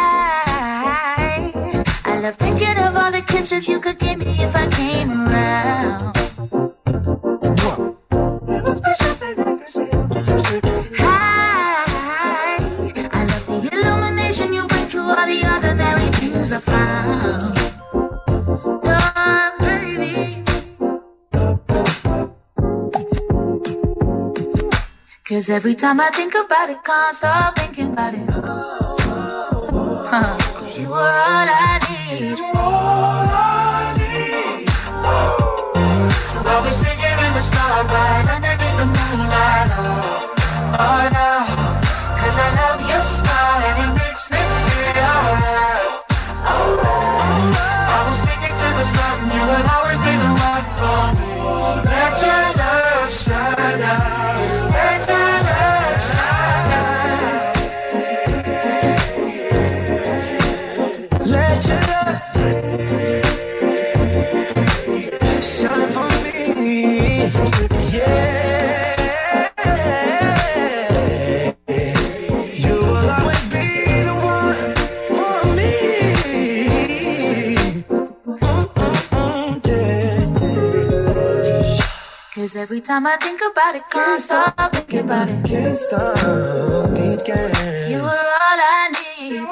I love thinking of all the kisses you could give me if I came around. Every time I think about it, can't stop thinking about it. Huh. Cause you were all I need. So I'll be singing in the starlight underneath the moonlight. Oh, oh no. Cause I love your smile and it makes me feel alright. I will sing it to the sun. You will always be the one for me. Let your every time I think about it, can't stop thinking about it. Can't stop thinking. You were all I need.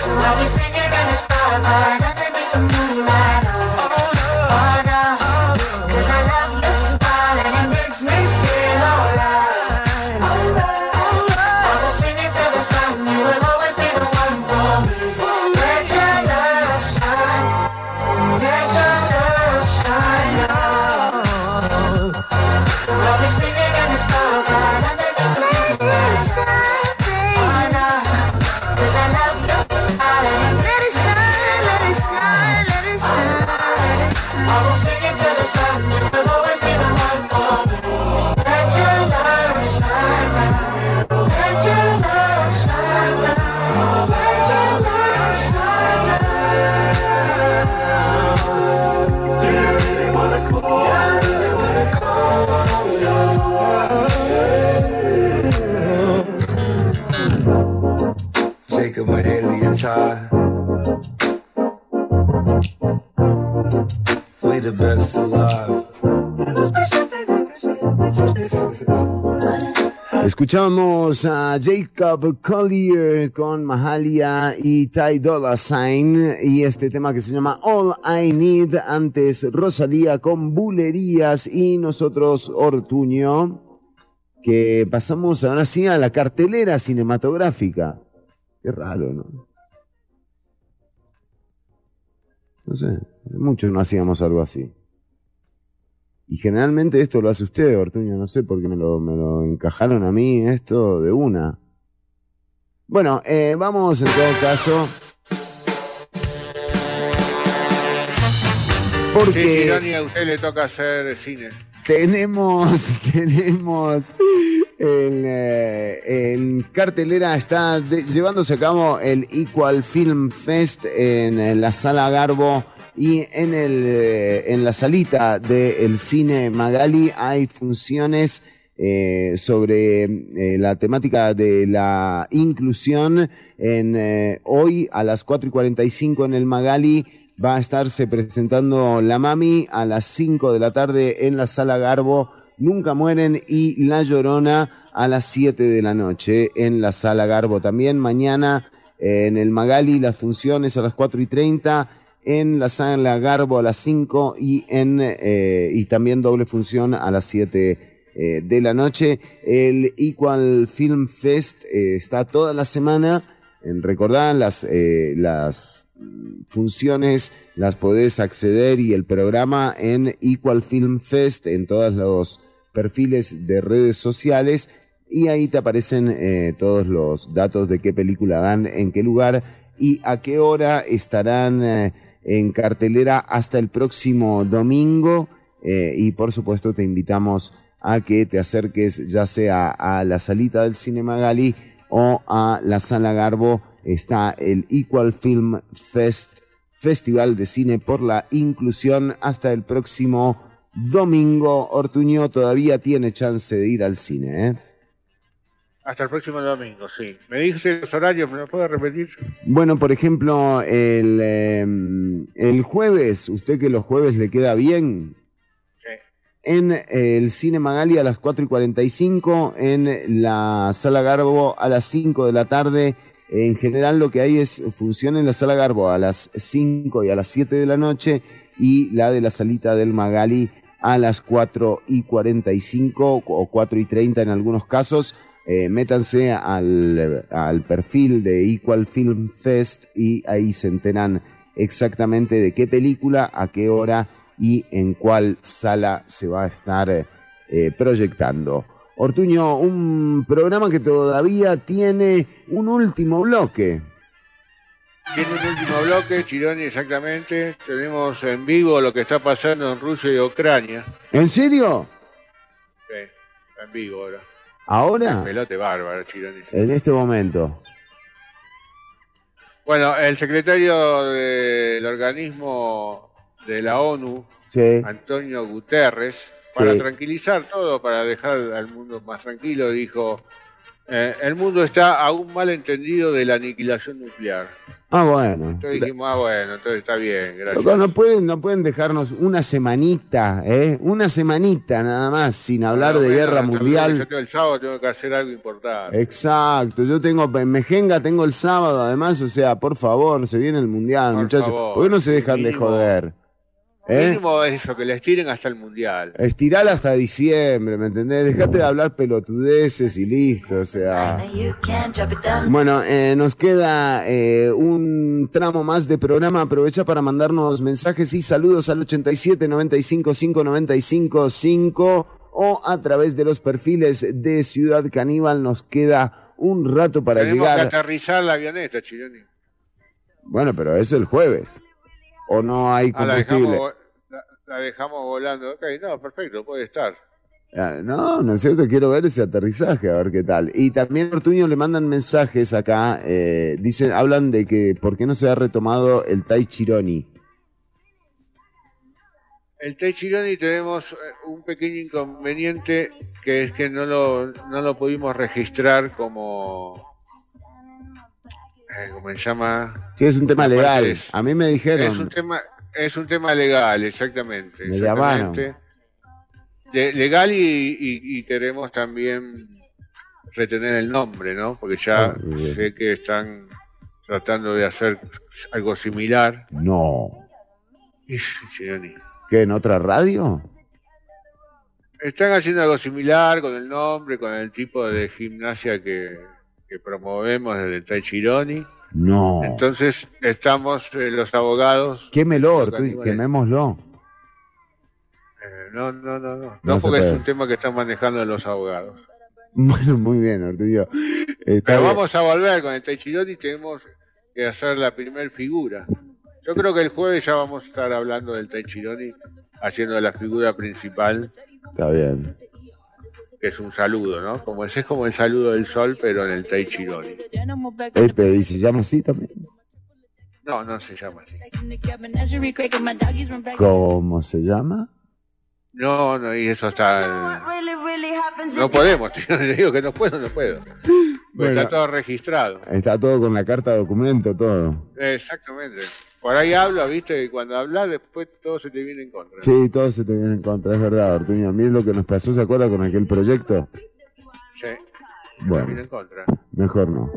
So I'll be singing in the starlight Escuchamos a Jacob Collier con Mahalia y Ty Dolla Sign y este tema que se llama All I Need. Antes Rosalía con Bulerías y nosotros Ortuño que pasamos ahora sí a la cartelera cinematográfica. Qué raro, ¿no? No sé, no hacíamos algo así. Y generalmente esto lo hace usted, Ortuño, no sé por qué me lo, me lo encajaron a mí esto de una. Bueno, eh, vamos en todo caso. Porque Sí, a usted le toca hacer cine. tenemos, tenemos en, eh, en cartelera está de- llevándose a cabo el Equal Film Fest en, eh, la sala Garbo y en, el, eh, en la salita del cine Magali hay funciones eh, sobre eh, la temática de la inclusión. En, hoy a las 4 y 45 en el Magali va a estarse presentando La Mami a las 5 de la tarde en la Sala Garbo. Nunca mueren y La Llorona a las 7 de la noche en la Sala Garbo también. Mañana en el Magali las funciones a las 4 y 30 en la Sala Garbo a las 5 y, en, eh, y también doble función a las 7 eh, de la noche. El Equal Film Fest eh, está toda la semana. En recordar las, eh, las funciones las podés acceder y el programa en Equal Film Fest en todos los perfiles de redes sociales y ahí te aparecen todos los datos de qué película dan, en qué lugar y a qué hora estarán en cartelera hasta el próximo domingo eh, y por supuesto te invitamos a que te acerques ya sea a la salita del Cinema Gali o a la Sala Garbo está el Equal Film Fest Festival de Cine por la Inclusión hasta el próximo domingo. Ortuño todavía tiene chance de ir al cine, ¿eh? Hasta el próximo domingo, sí. Me dijiste los horarios, ¿me lo puedo repetir? Bueno, por ejemplo, el, eh, el jueves, usted que los jueves le queda bien, en el Cine Magali a las 4 y 45, en la Sala Garbo a las 5 de la tarde. En general lo que hay es función en la Sala Garbo a las 5 y a las 7 de la noche y la de la salita del Magali a las 4 y 45 o 4 y 30 en algunos casos. Eh, métanse al, al perfil de Equal Film Fest y ahí se enteran exactamente de qué película, a qué hora y en cuál sala se va a estar eh, proyectando. Ortuño, un programa que todavía tiene un último bloque. Tiene un último bloque, Chironi, exactamente. Tenemos en vivo lo que está pasando en Rusia y Ucrania. ¿En serio? Sí, en vivo ahora. ¿Ahora? Pelote bárbaro, Chironi. En este momento. Bueno, el secretario del organismo de la ONU, Sí. Antonio Guterres, para Sí. tranquilizar todo, para dejar al mundo más tranquilo, dijo, eh, el mundo está aún mal entendido de la aniquilación nuclear. Ah, bueno. Entonces dijimos, ah, bueno, entonces está bien, gracias. No pueden, no pueden dejarnos una semanita, ¿eh? Una semanita nada más sin hablar Bueno, de bueno, guerra mundial. Yo tengo el sábado tengo que hacer algo importante. Exacto, yo tengo en Mejenga tengo el sábado además, o sea, por favor, se viene el mundial, Por muchachos. favor, ¿Por qué no se dejan de joder? ¿Eh? Mínimo es eso, que les tiren hasta el mundial. Estirala hasta diciembre, ¿me entendés? Dejate de hablar pelotudeces y listo, o sea. Bueno, eh, nos queda eh, un tramo más de programa. Aprovecha para mandarnos mensajes y saludos al 87 95 5 95 5 o a través de los perfiles de Ciudad Caníbal. Nos queda un rato para Tenemos llegar. que aterrizar la avioneta, Chironi. Bueno, pero eso el jueves. ¿O no hay Ah, la combustible? dejamos, la, la dejamos volando. Ok, no, perfecto, puede estar. Ah, No, no es cierto, quiero ver ese aterrizaje, a ver qué tal. Y también Ortuño le mandan mensajes acá, eh, dicen, hablan de que por qué no se ha retomado el Tai Chironi. El Tai Chironi tenemos eh, un pequeño inconveniente que es que no lo, no lo pudimos registrar como. Eh, ¿Cómo se llama? Es un tema legal. es- A mí me dijeron. Es un tema, es un tema legal, exactamente. Me exactamente. De- legal y, y- y queremos también retener el nombre, ¿no? Porque ya bien. sé que están tratando de hacer algo similar. No. ¿Qué, en otra radio? Están haciendo algo similar con el nombre, con el tipo de gimnasia que, que promovemos desde el Tai Chironi. No. Entonces estamos eh, los abogados. Quémelo, caníbales. quemémoslo. Eh, no, no, no, no. No porque es un tema que están manejando los abogados. Bueno, muy bien. Está Pero bien. vamos a volver con el Tai Chironi tenemos que hacer la primer figura. Yo creo que el jueves ya vamos a estar hablando del Tai Chironi, haciendo la figura principal, Está bien. Que es un saludo, ¿no? Como ese es como el saludo del sol, pero en el Tai pero ¿y se llama así también? No, no se llama así. ¿Cómo se llama? No, no, y eso está. No podemos, tío, le digo que no puedo, no puedo. Bueno. Está todo registrado. Está todo con la carta de documento, todo. Exactamente. Por ahí habla, viste, y cuando hablas después todo se te viene en contra. Sí, todo se te viene en contra, es verdad, Ortuño. A mí es lo que nos pasó, ¿se acuerda con aquel proyecto? Sí. Bueno. Viene en contra. Mejor no.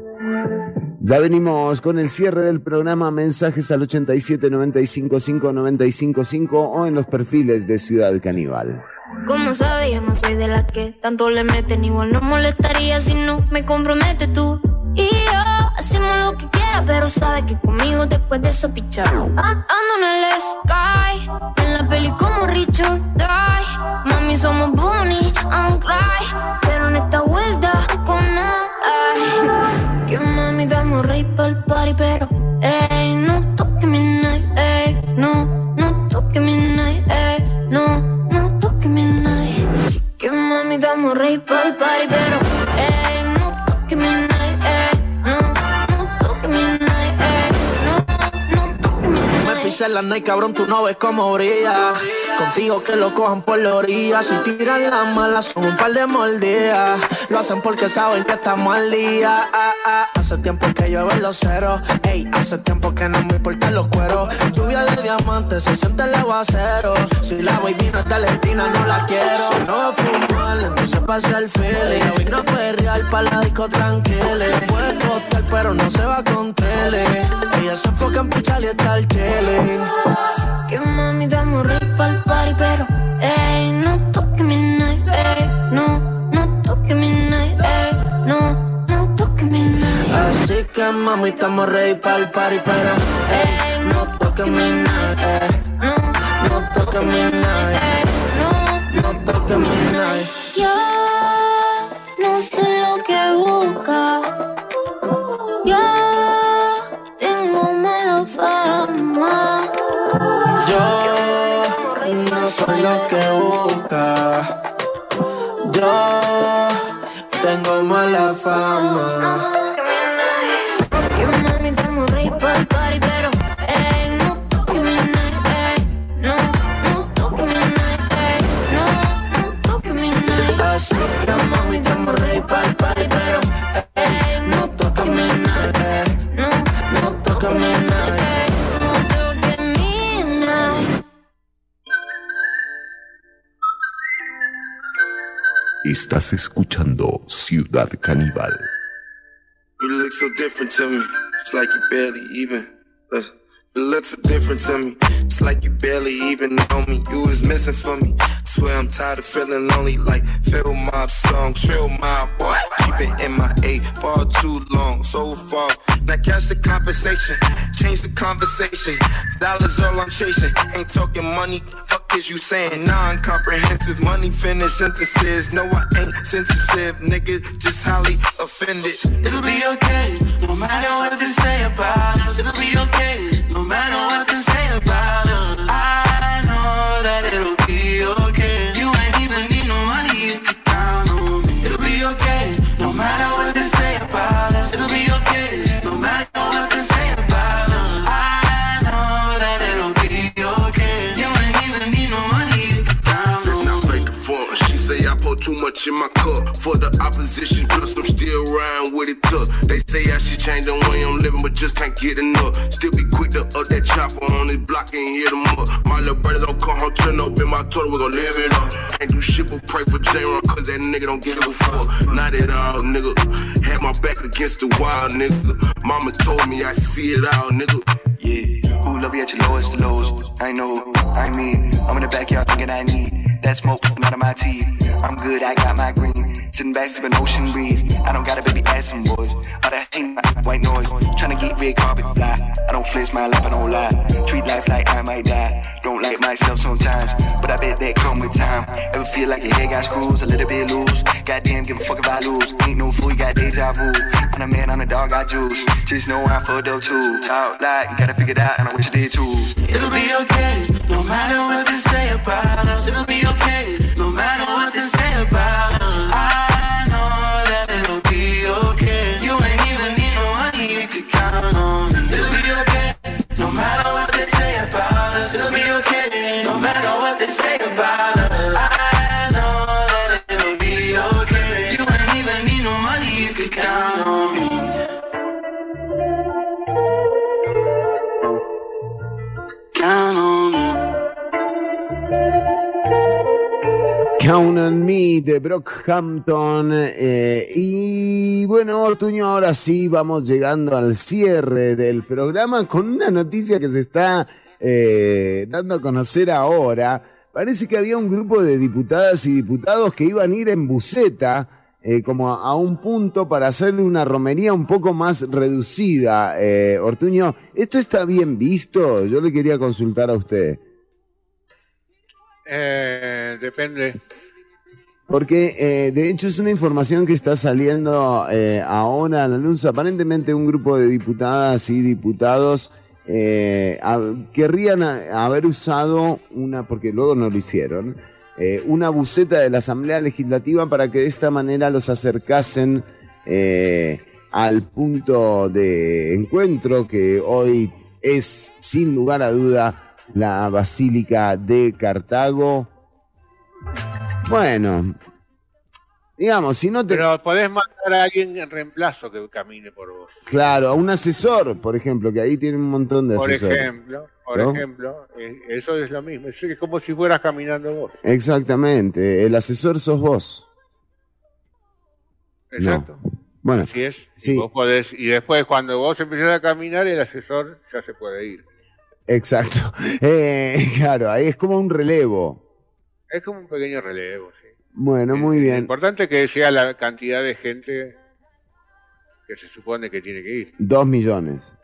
Ya venimos con el cierre del programa. Mensajes al 87 95 5 95 5 o en los perfiles de Ciudad Caníbal. Como sabes, yo no soy de las que tanto le meten. Igual no molestaría si no me comprometes tú. Y yo hacemos lo que quiera, pero sabes que conmigo después de eso pichar. Ah, Ando en el sky, en la peli como Richard Die. Mami, somos Bonnie and Clyde, pero en esta vuelta con nada. Que mami, damos rey pa'l party, pero ey, no toque mi night, ey, no, no toque mi night, ey, no, no toque mi night. Sí que mami, damos rey pa'l party, pero pisé la night, cabrón, tú no ves cómo brilla. Contigo que lo cojan por la orilla. Si tiran las malas, son un par de mordidas. Lo hacen porque saben que estamos al día. Ah, ah. Hace tiempo que llueve los ceros. Ey, hace tiempo que no me importan los cueros. Lluvia de diamantes, se siente el aguacero. Si la baby no es de Argentina, no la quiero. Si no va a fumar, entonces pasa el feeling. Hoy no real para la disco tranquila. Puede costar, pero no se va con tele. Ella se enfoca en pichar y estar chilling. Que mami, pa'l party, pero ey, no toque mi night, ey, no, no toque mi night, ey, no, no toque mi night. Así que mami, estamos ready para el party, pero ey, no toques mi night, ey, no, no toques mi night, ey, no, no toques mi night. Yo no sé lo que busca. Lo que Estás escuchando Ciudad Caníbal. You look so different to me. It's like you barely even. uh, You looks different to me. It's like you barely even know me. You was missing for me. Swear I'm tired of feeling lonely. Like Phil Mob song, Trill my boy. Keep it in my A far too long, so far. Now catch the compensation, change the conversation. Dollars all I'm chasing. Ain't talking money. Fuck is you saying? Non-comprehensive money finish sentences. No, I ain't sensitive, nigga. Just highly offended. It'll be okay, no matter what they say about us. It'll be okay, no much in my cup. For the opposition, plus I'm still riding with it tough. They say I should change the way I'm living, but just can't get enough. Still be quick to up that chopper on this block and hit them up. My little brother don't come home, turn up in my toilet, we gon' live it up. Can't do shit but pray for J-Ron, cause that nigga don't give a fuck. Not at all, nigga. Had my back against the wall, nigga. Mama told me I see it all, nigga. Yeah, who love you at your lowest lows? I know, I mean, I'm in the backyard thinking I need that smoke coming out of my teeth. I'm good, I got my green. Sitting back sipping ocean breeze. I don't got a baby ass some boys. All that ain't my white noise. Tryna get red carpet fly. I don't flinch my life, I don't lie. Treat life like I might die. Don't like myself sometimes, but I bet that come with time. Ever feel like your head got screws, a little bit loose? Goddamn, give a fuck if I lose. Ain't no fool, you got deja vu. I'm a man, I'm a dog, I juice. Just know I'm fucked up too. Talk like you gotta figure it out, and I wish you did too. It'll be okay, no matter what they say about us. It'll be okay, no matter what they say about us. I Count on me. De Brockhampton. Eh, y bueno, Ortuño, ahora sí vamos llegando al cierre del programa con una noticia que se está eh, dando a conocer ahora. Parece que había un grupo de diputadas y diputados que iban a ir en buceta eh, como a un punto para hacerle una romería un poco más reducida. Eh, Ortuño, ¿esto está bien visto? Yo le quería consultar a usted. Eh, depende. Porque eh, de hecho es una información que está saliendo eh, ahora a la luz. Aparentemente un grupo de diputadas y diputados eh, a- querrían a- haber usado una, porque luego no lo hicieron, eh, una buceta de la Asamblea Legislativa para que de esta manera los acercasen eh, al punto de encuentro que hoy es sin lugar a duda la Basílica de Cartago. Bueno, digamos, si no te... Pero podés mandar a alguien en reemplazo que camine por vos. Claro, a un asesor, por ejemplo, que ahí tiene un montón de Por asesores. ejemplo, por ¿no? ejemplo, eh, eso es lo mismo. Es como si fueras caminando vos. Exactamente, el asesor sos vos. Exacto. Bueno, Así es. sí. Y, vos podés, y después cuando vos empezás a caminar, el asesor ya se puede ir. exacto. Eh, claro, ahí es como un relevo. Es como un pequeño relevo, sí. Bueno, muy Lo bien. importante es que sea la cantidad de gente que se supone que tiene que ir. Dos millones.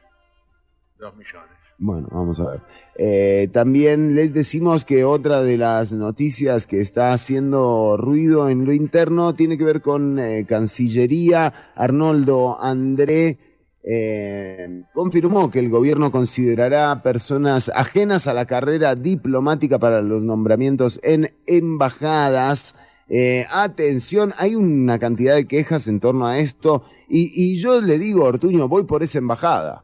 Dos millones. Bueno, vamos a ver. Eh, también les decimos que otra de las noticias que está haciendo ruido en lo interno tiene que ver con eh, Cancillería. Arnoldo André eh, confirmó que el gobierno considerará personas ajenas a la carrera diplomática para los nombramientos en embajadas. Eh, atención, hay una cantidad de quejas en torno a esto y, y yo le digo, Ortuño, voy por esa embajada.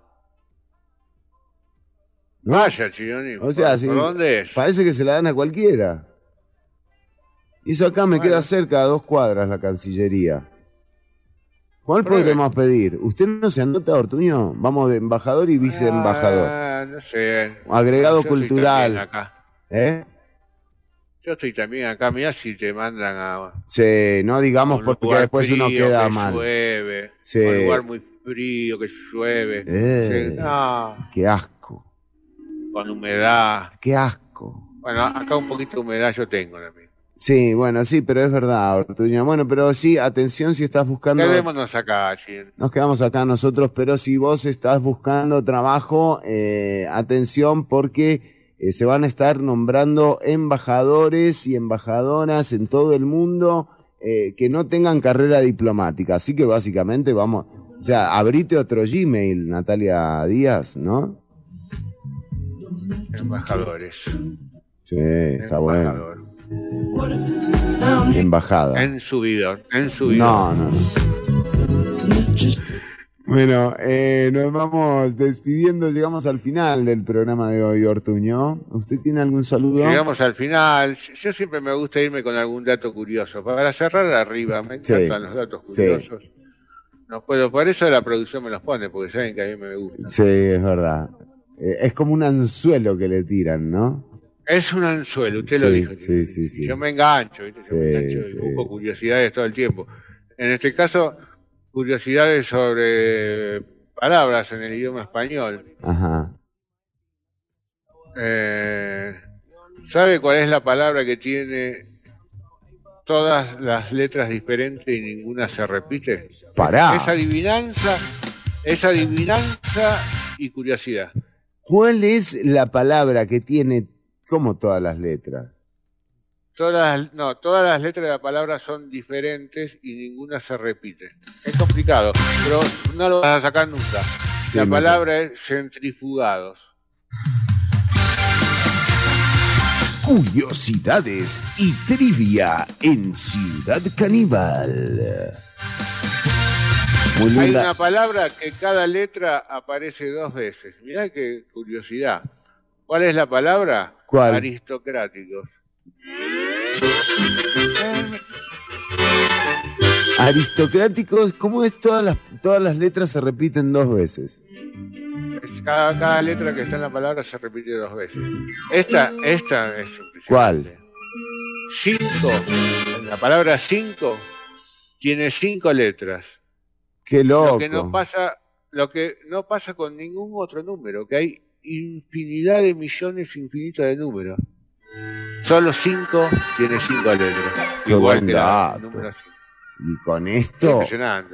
¿No? Vaya, Chironi. O sea, ¿por, sí, por dónde es? parece que se la dan a cualquiera. Y eso acá me queda cerca, a dos cuadras, la Cancillería. ¿Cuál Pruebe. podremos pedir? ¿Usted no se anota, Ortuño? Vamos de embajador y viceembajador. Ah, no sé. Agregado cultural. acá. ¿Eh? Yo estoy también acá. Mirá si te mandan a Sí, no digamos porque después uno queda que mal. llueve. Sí. Un lugar muy frío, que llueve. Eh. Sí, no, Qué asco, con humedad. qué asco. Bueno, acá un poquito de humedad yo tengo también. Sí, bueno, sí, pero es verdad, Ortuño. Bueno, pero sí, atención si estás buscando... Quedémonos acá, Chironi. Nos quedamos acá nosotros, pero si vos estás buscando trabajo, eh, atención porque eh, se van a estar nombrando embajadores y embajadoras en todo el mundo eh, que no tengan carrera diplomática. Así que básicamente vamos, o sea, abrite otro Gmail, Natalia Díaz, ¿no? Embajadores. Sí, está bueno. Embajador. Embajada. En subidor. En subidor. No, no, no. Bueno, eh, nos vamos despidiendo, llegamos al final del programa de hoy, Ortuño. ¿Usted tiene algún saludo? Llegamos al final. Yo siempre me gusta irme con algún dato curioso. Para cerrar arriba, me Sí. encantan los datos Sí. curiosos. No puedo, por eso la producción me los pone, porque saben que a mí me gusta. Sí, es verdad. Eh, es como un anzuelo que le tiran, ¿no? Es un anzuelo, usted lo Sí, dijo. Sí, sí, sí. Yo me engancho, ¿viste? Yo me Sí, engancho y sí. busco curiosidades todo el tiempo. En este caso, curiosidades sobre palabras en el idioma español. Ajá. Eh, ¿Sabe cuál es la palabra que tiene todas las letras diferentes y ninguna se repite? Pará. Es adivinanza, es adivinanza y curiosidad. ¿Cuál es la palabra que tiene como todas las letras? Todas, no, todas las letras de la palabra son diferentes y ninguna se repite. Es complicado, pero no lo vas a sacar nunca. la me palabra es centrifugados. Curiosidades y trivia en Ciudad Caníbal. Hay una palabra que cada letra aparece dos veces. Mirá qué curiosidad. ¿Cuál es la palabra? ¿Cuál? Aristocráticos. Aristocráticos, ¿cómo es todas las, todas las letras se repiten dos veces? Es cada, cada letra que está en la palabra se repite dos veces. Esta, esta es. ¿Cuál? cinco, la palabra cinco tiene cinco letras. Qué loco. Lo que no pasa, lo que no pasa con ningún otro número, que hay infinidad de millones infinitos de números. Solo cinco tiene cinco letras. Qué Igual que la número cinco. Y con esto,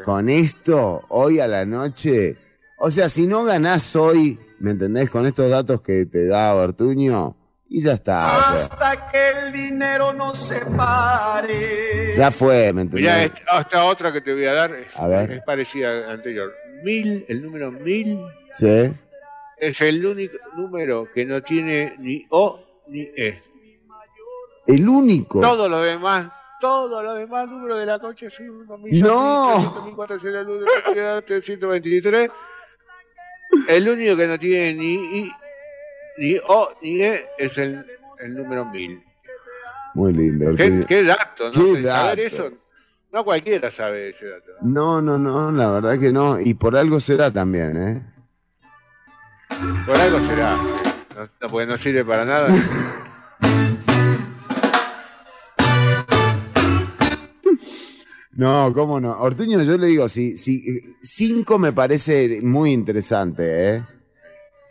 con esto, hoy a la noche, o sea, si no ganás hoy, ¿me entendés? Con estos datos que te da Ortuño, y ya está. o sea, Hasta que el dinero nos separe. ya fue, ¿me entendés? Mirá, esta, esta otra que te voy a dar es, A ver. es parecida a la anterior. Mil, el número mil Sí. es el único número que no tiene ni O ni E. El único. Todos los demás, todos los demás números de la coche son unos mil, No. mil, 300, 400, 323. El único que no tiene ni I, ni O ni E es el, el número 1000. Muy lindo. ¿Qué, dato, ¿no? Qué Saber dato. eso, no cualquiera sabe ese dato. No, no, no, la verdad que no. Y por algo será también, ¿eh? Por algo será. No, no, porque no sirve para nada. No, cómo no. Ortuño, yo le digo, si, si cinco me parece muy interesante, ¿eh?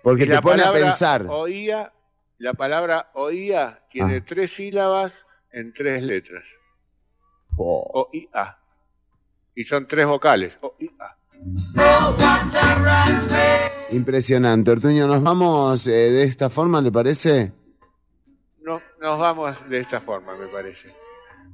Porque Y te la pone a pensar. Oía, la palabra oía tiene Ah. tres sílabas en tres letras. Oh. O I A. Y son tres vocales. O I A. Impresionante. Ortuño, nos vamos eh, de esta forma, ¿le parece? No, nos vamos de esta forma, me parece.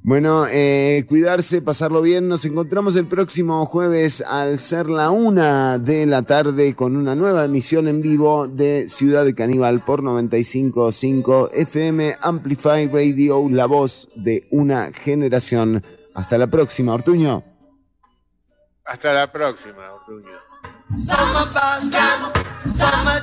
Bueno, eh, cuidarse, pasarlo bien. Nos encontramos el próximo jueves al ser la una de la tarde con una nueva emisión en vivo de Ciudad de Caníbal por 95.5 FM Amplify Radio, la voz de una generación. Hasta la próxima, Ortuño. Hasta la próxima, Ortuño. Summer Boston, summer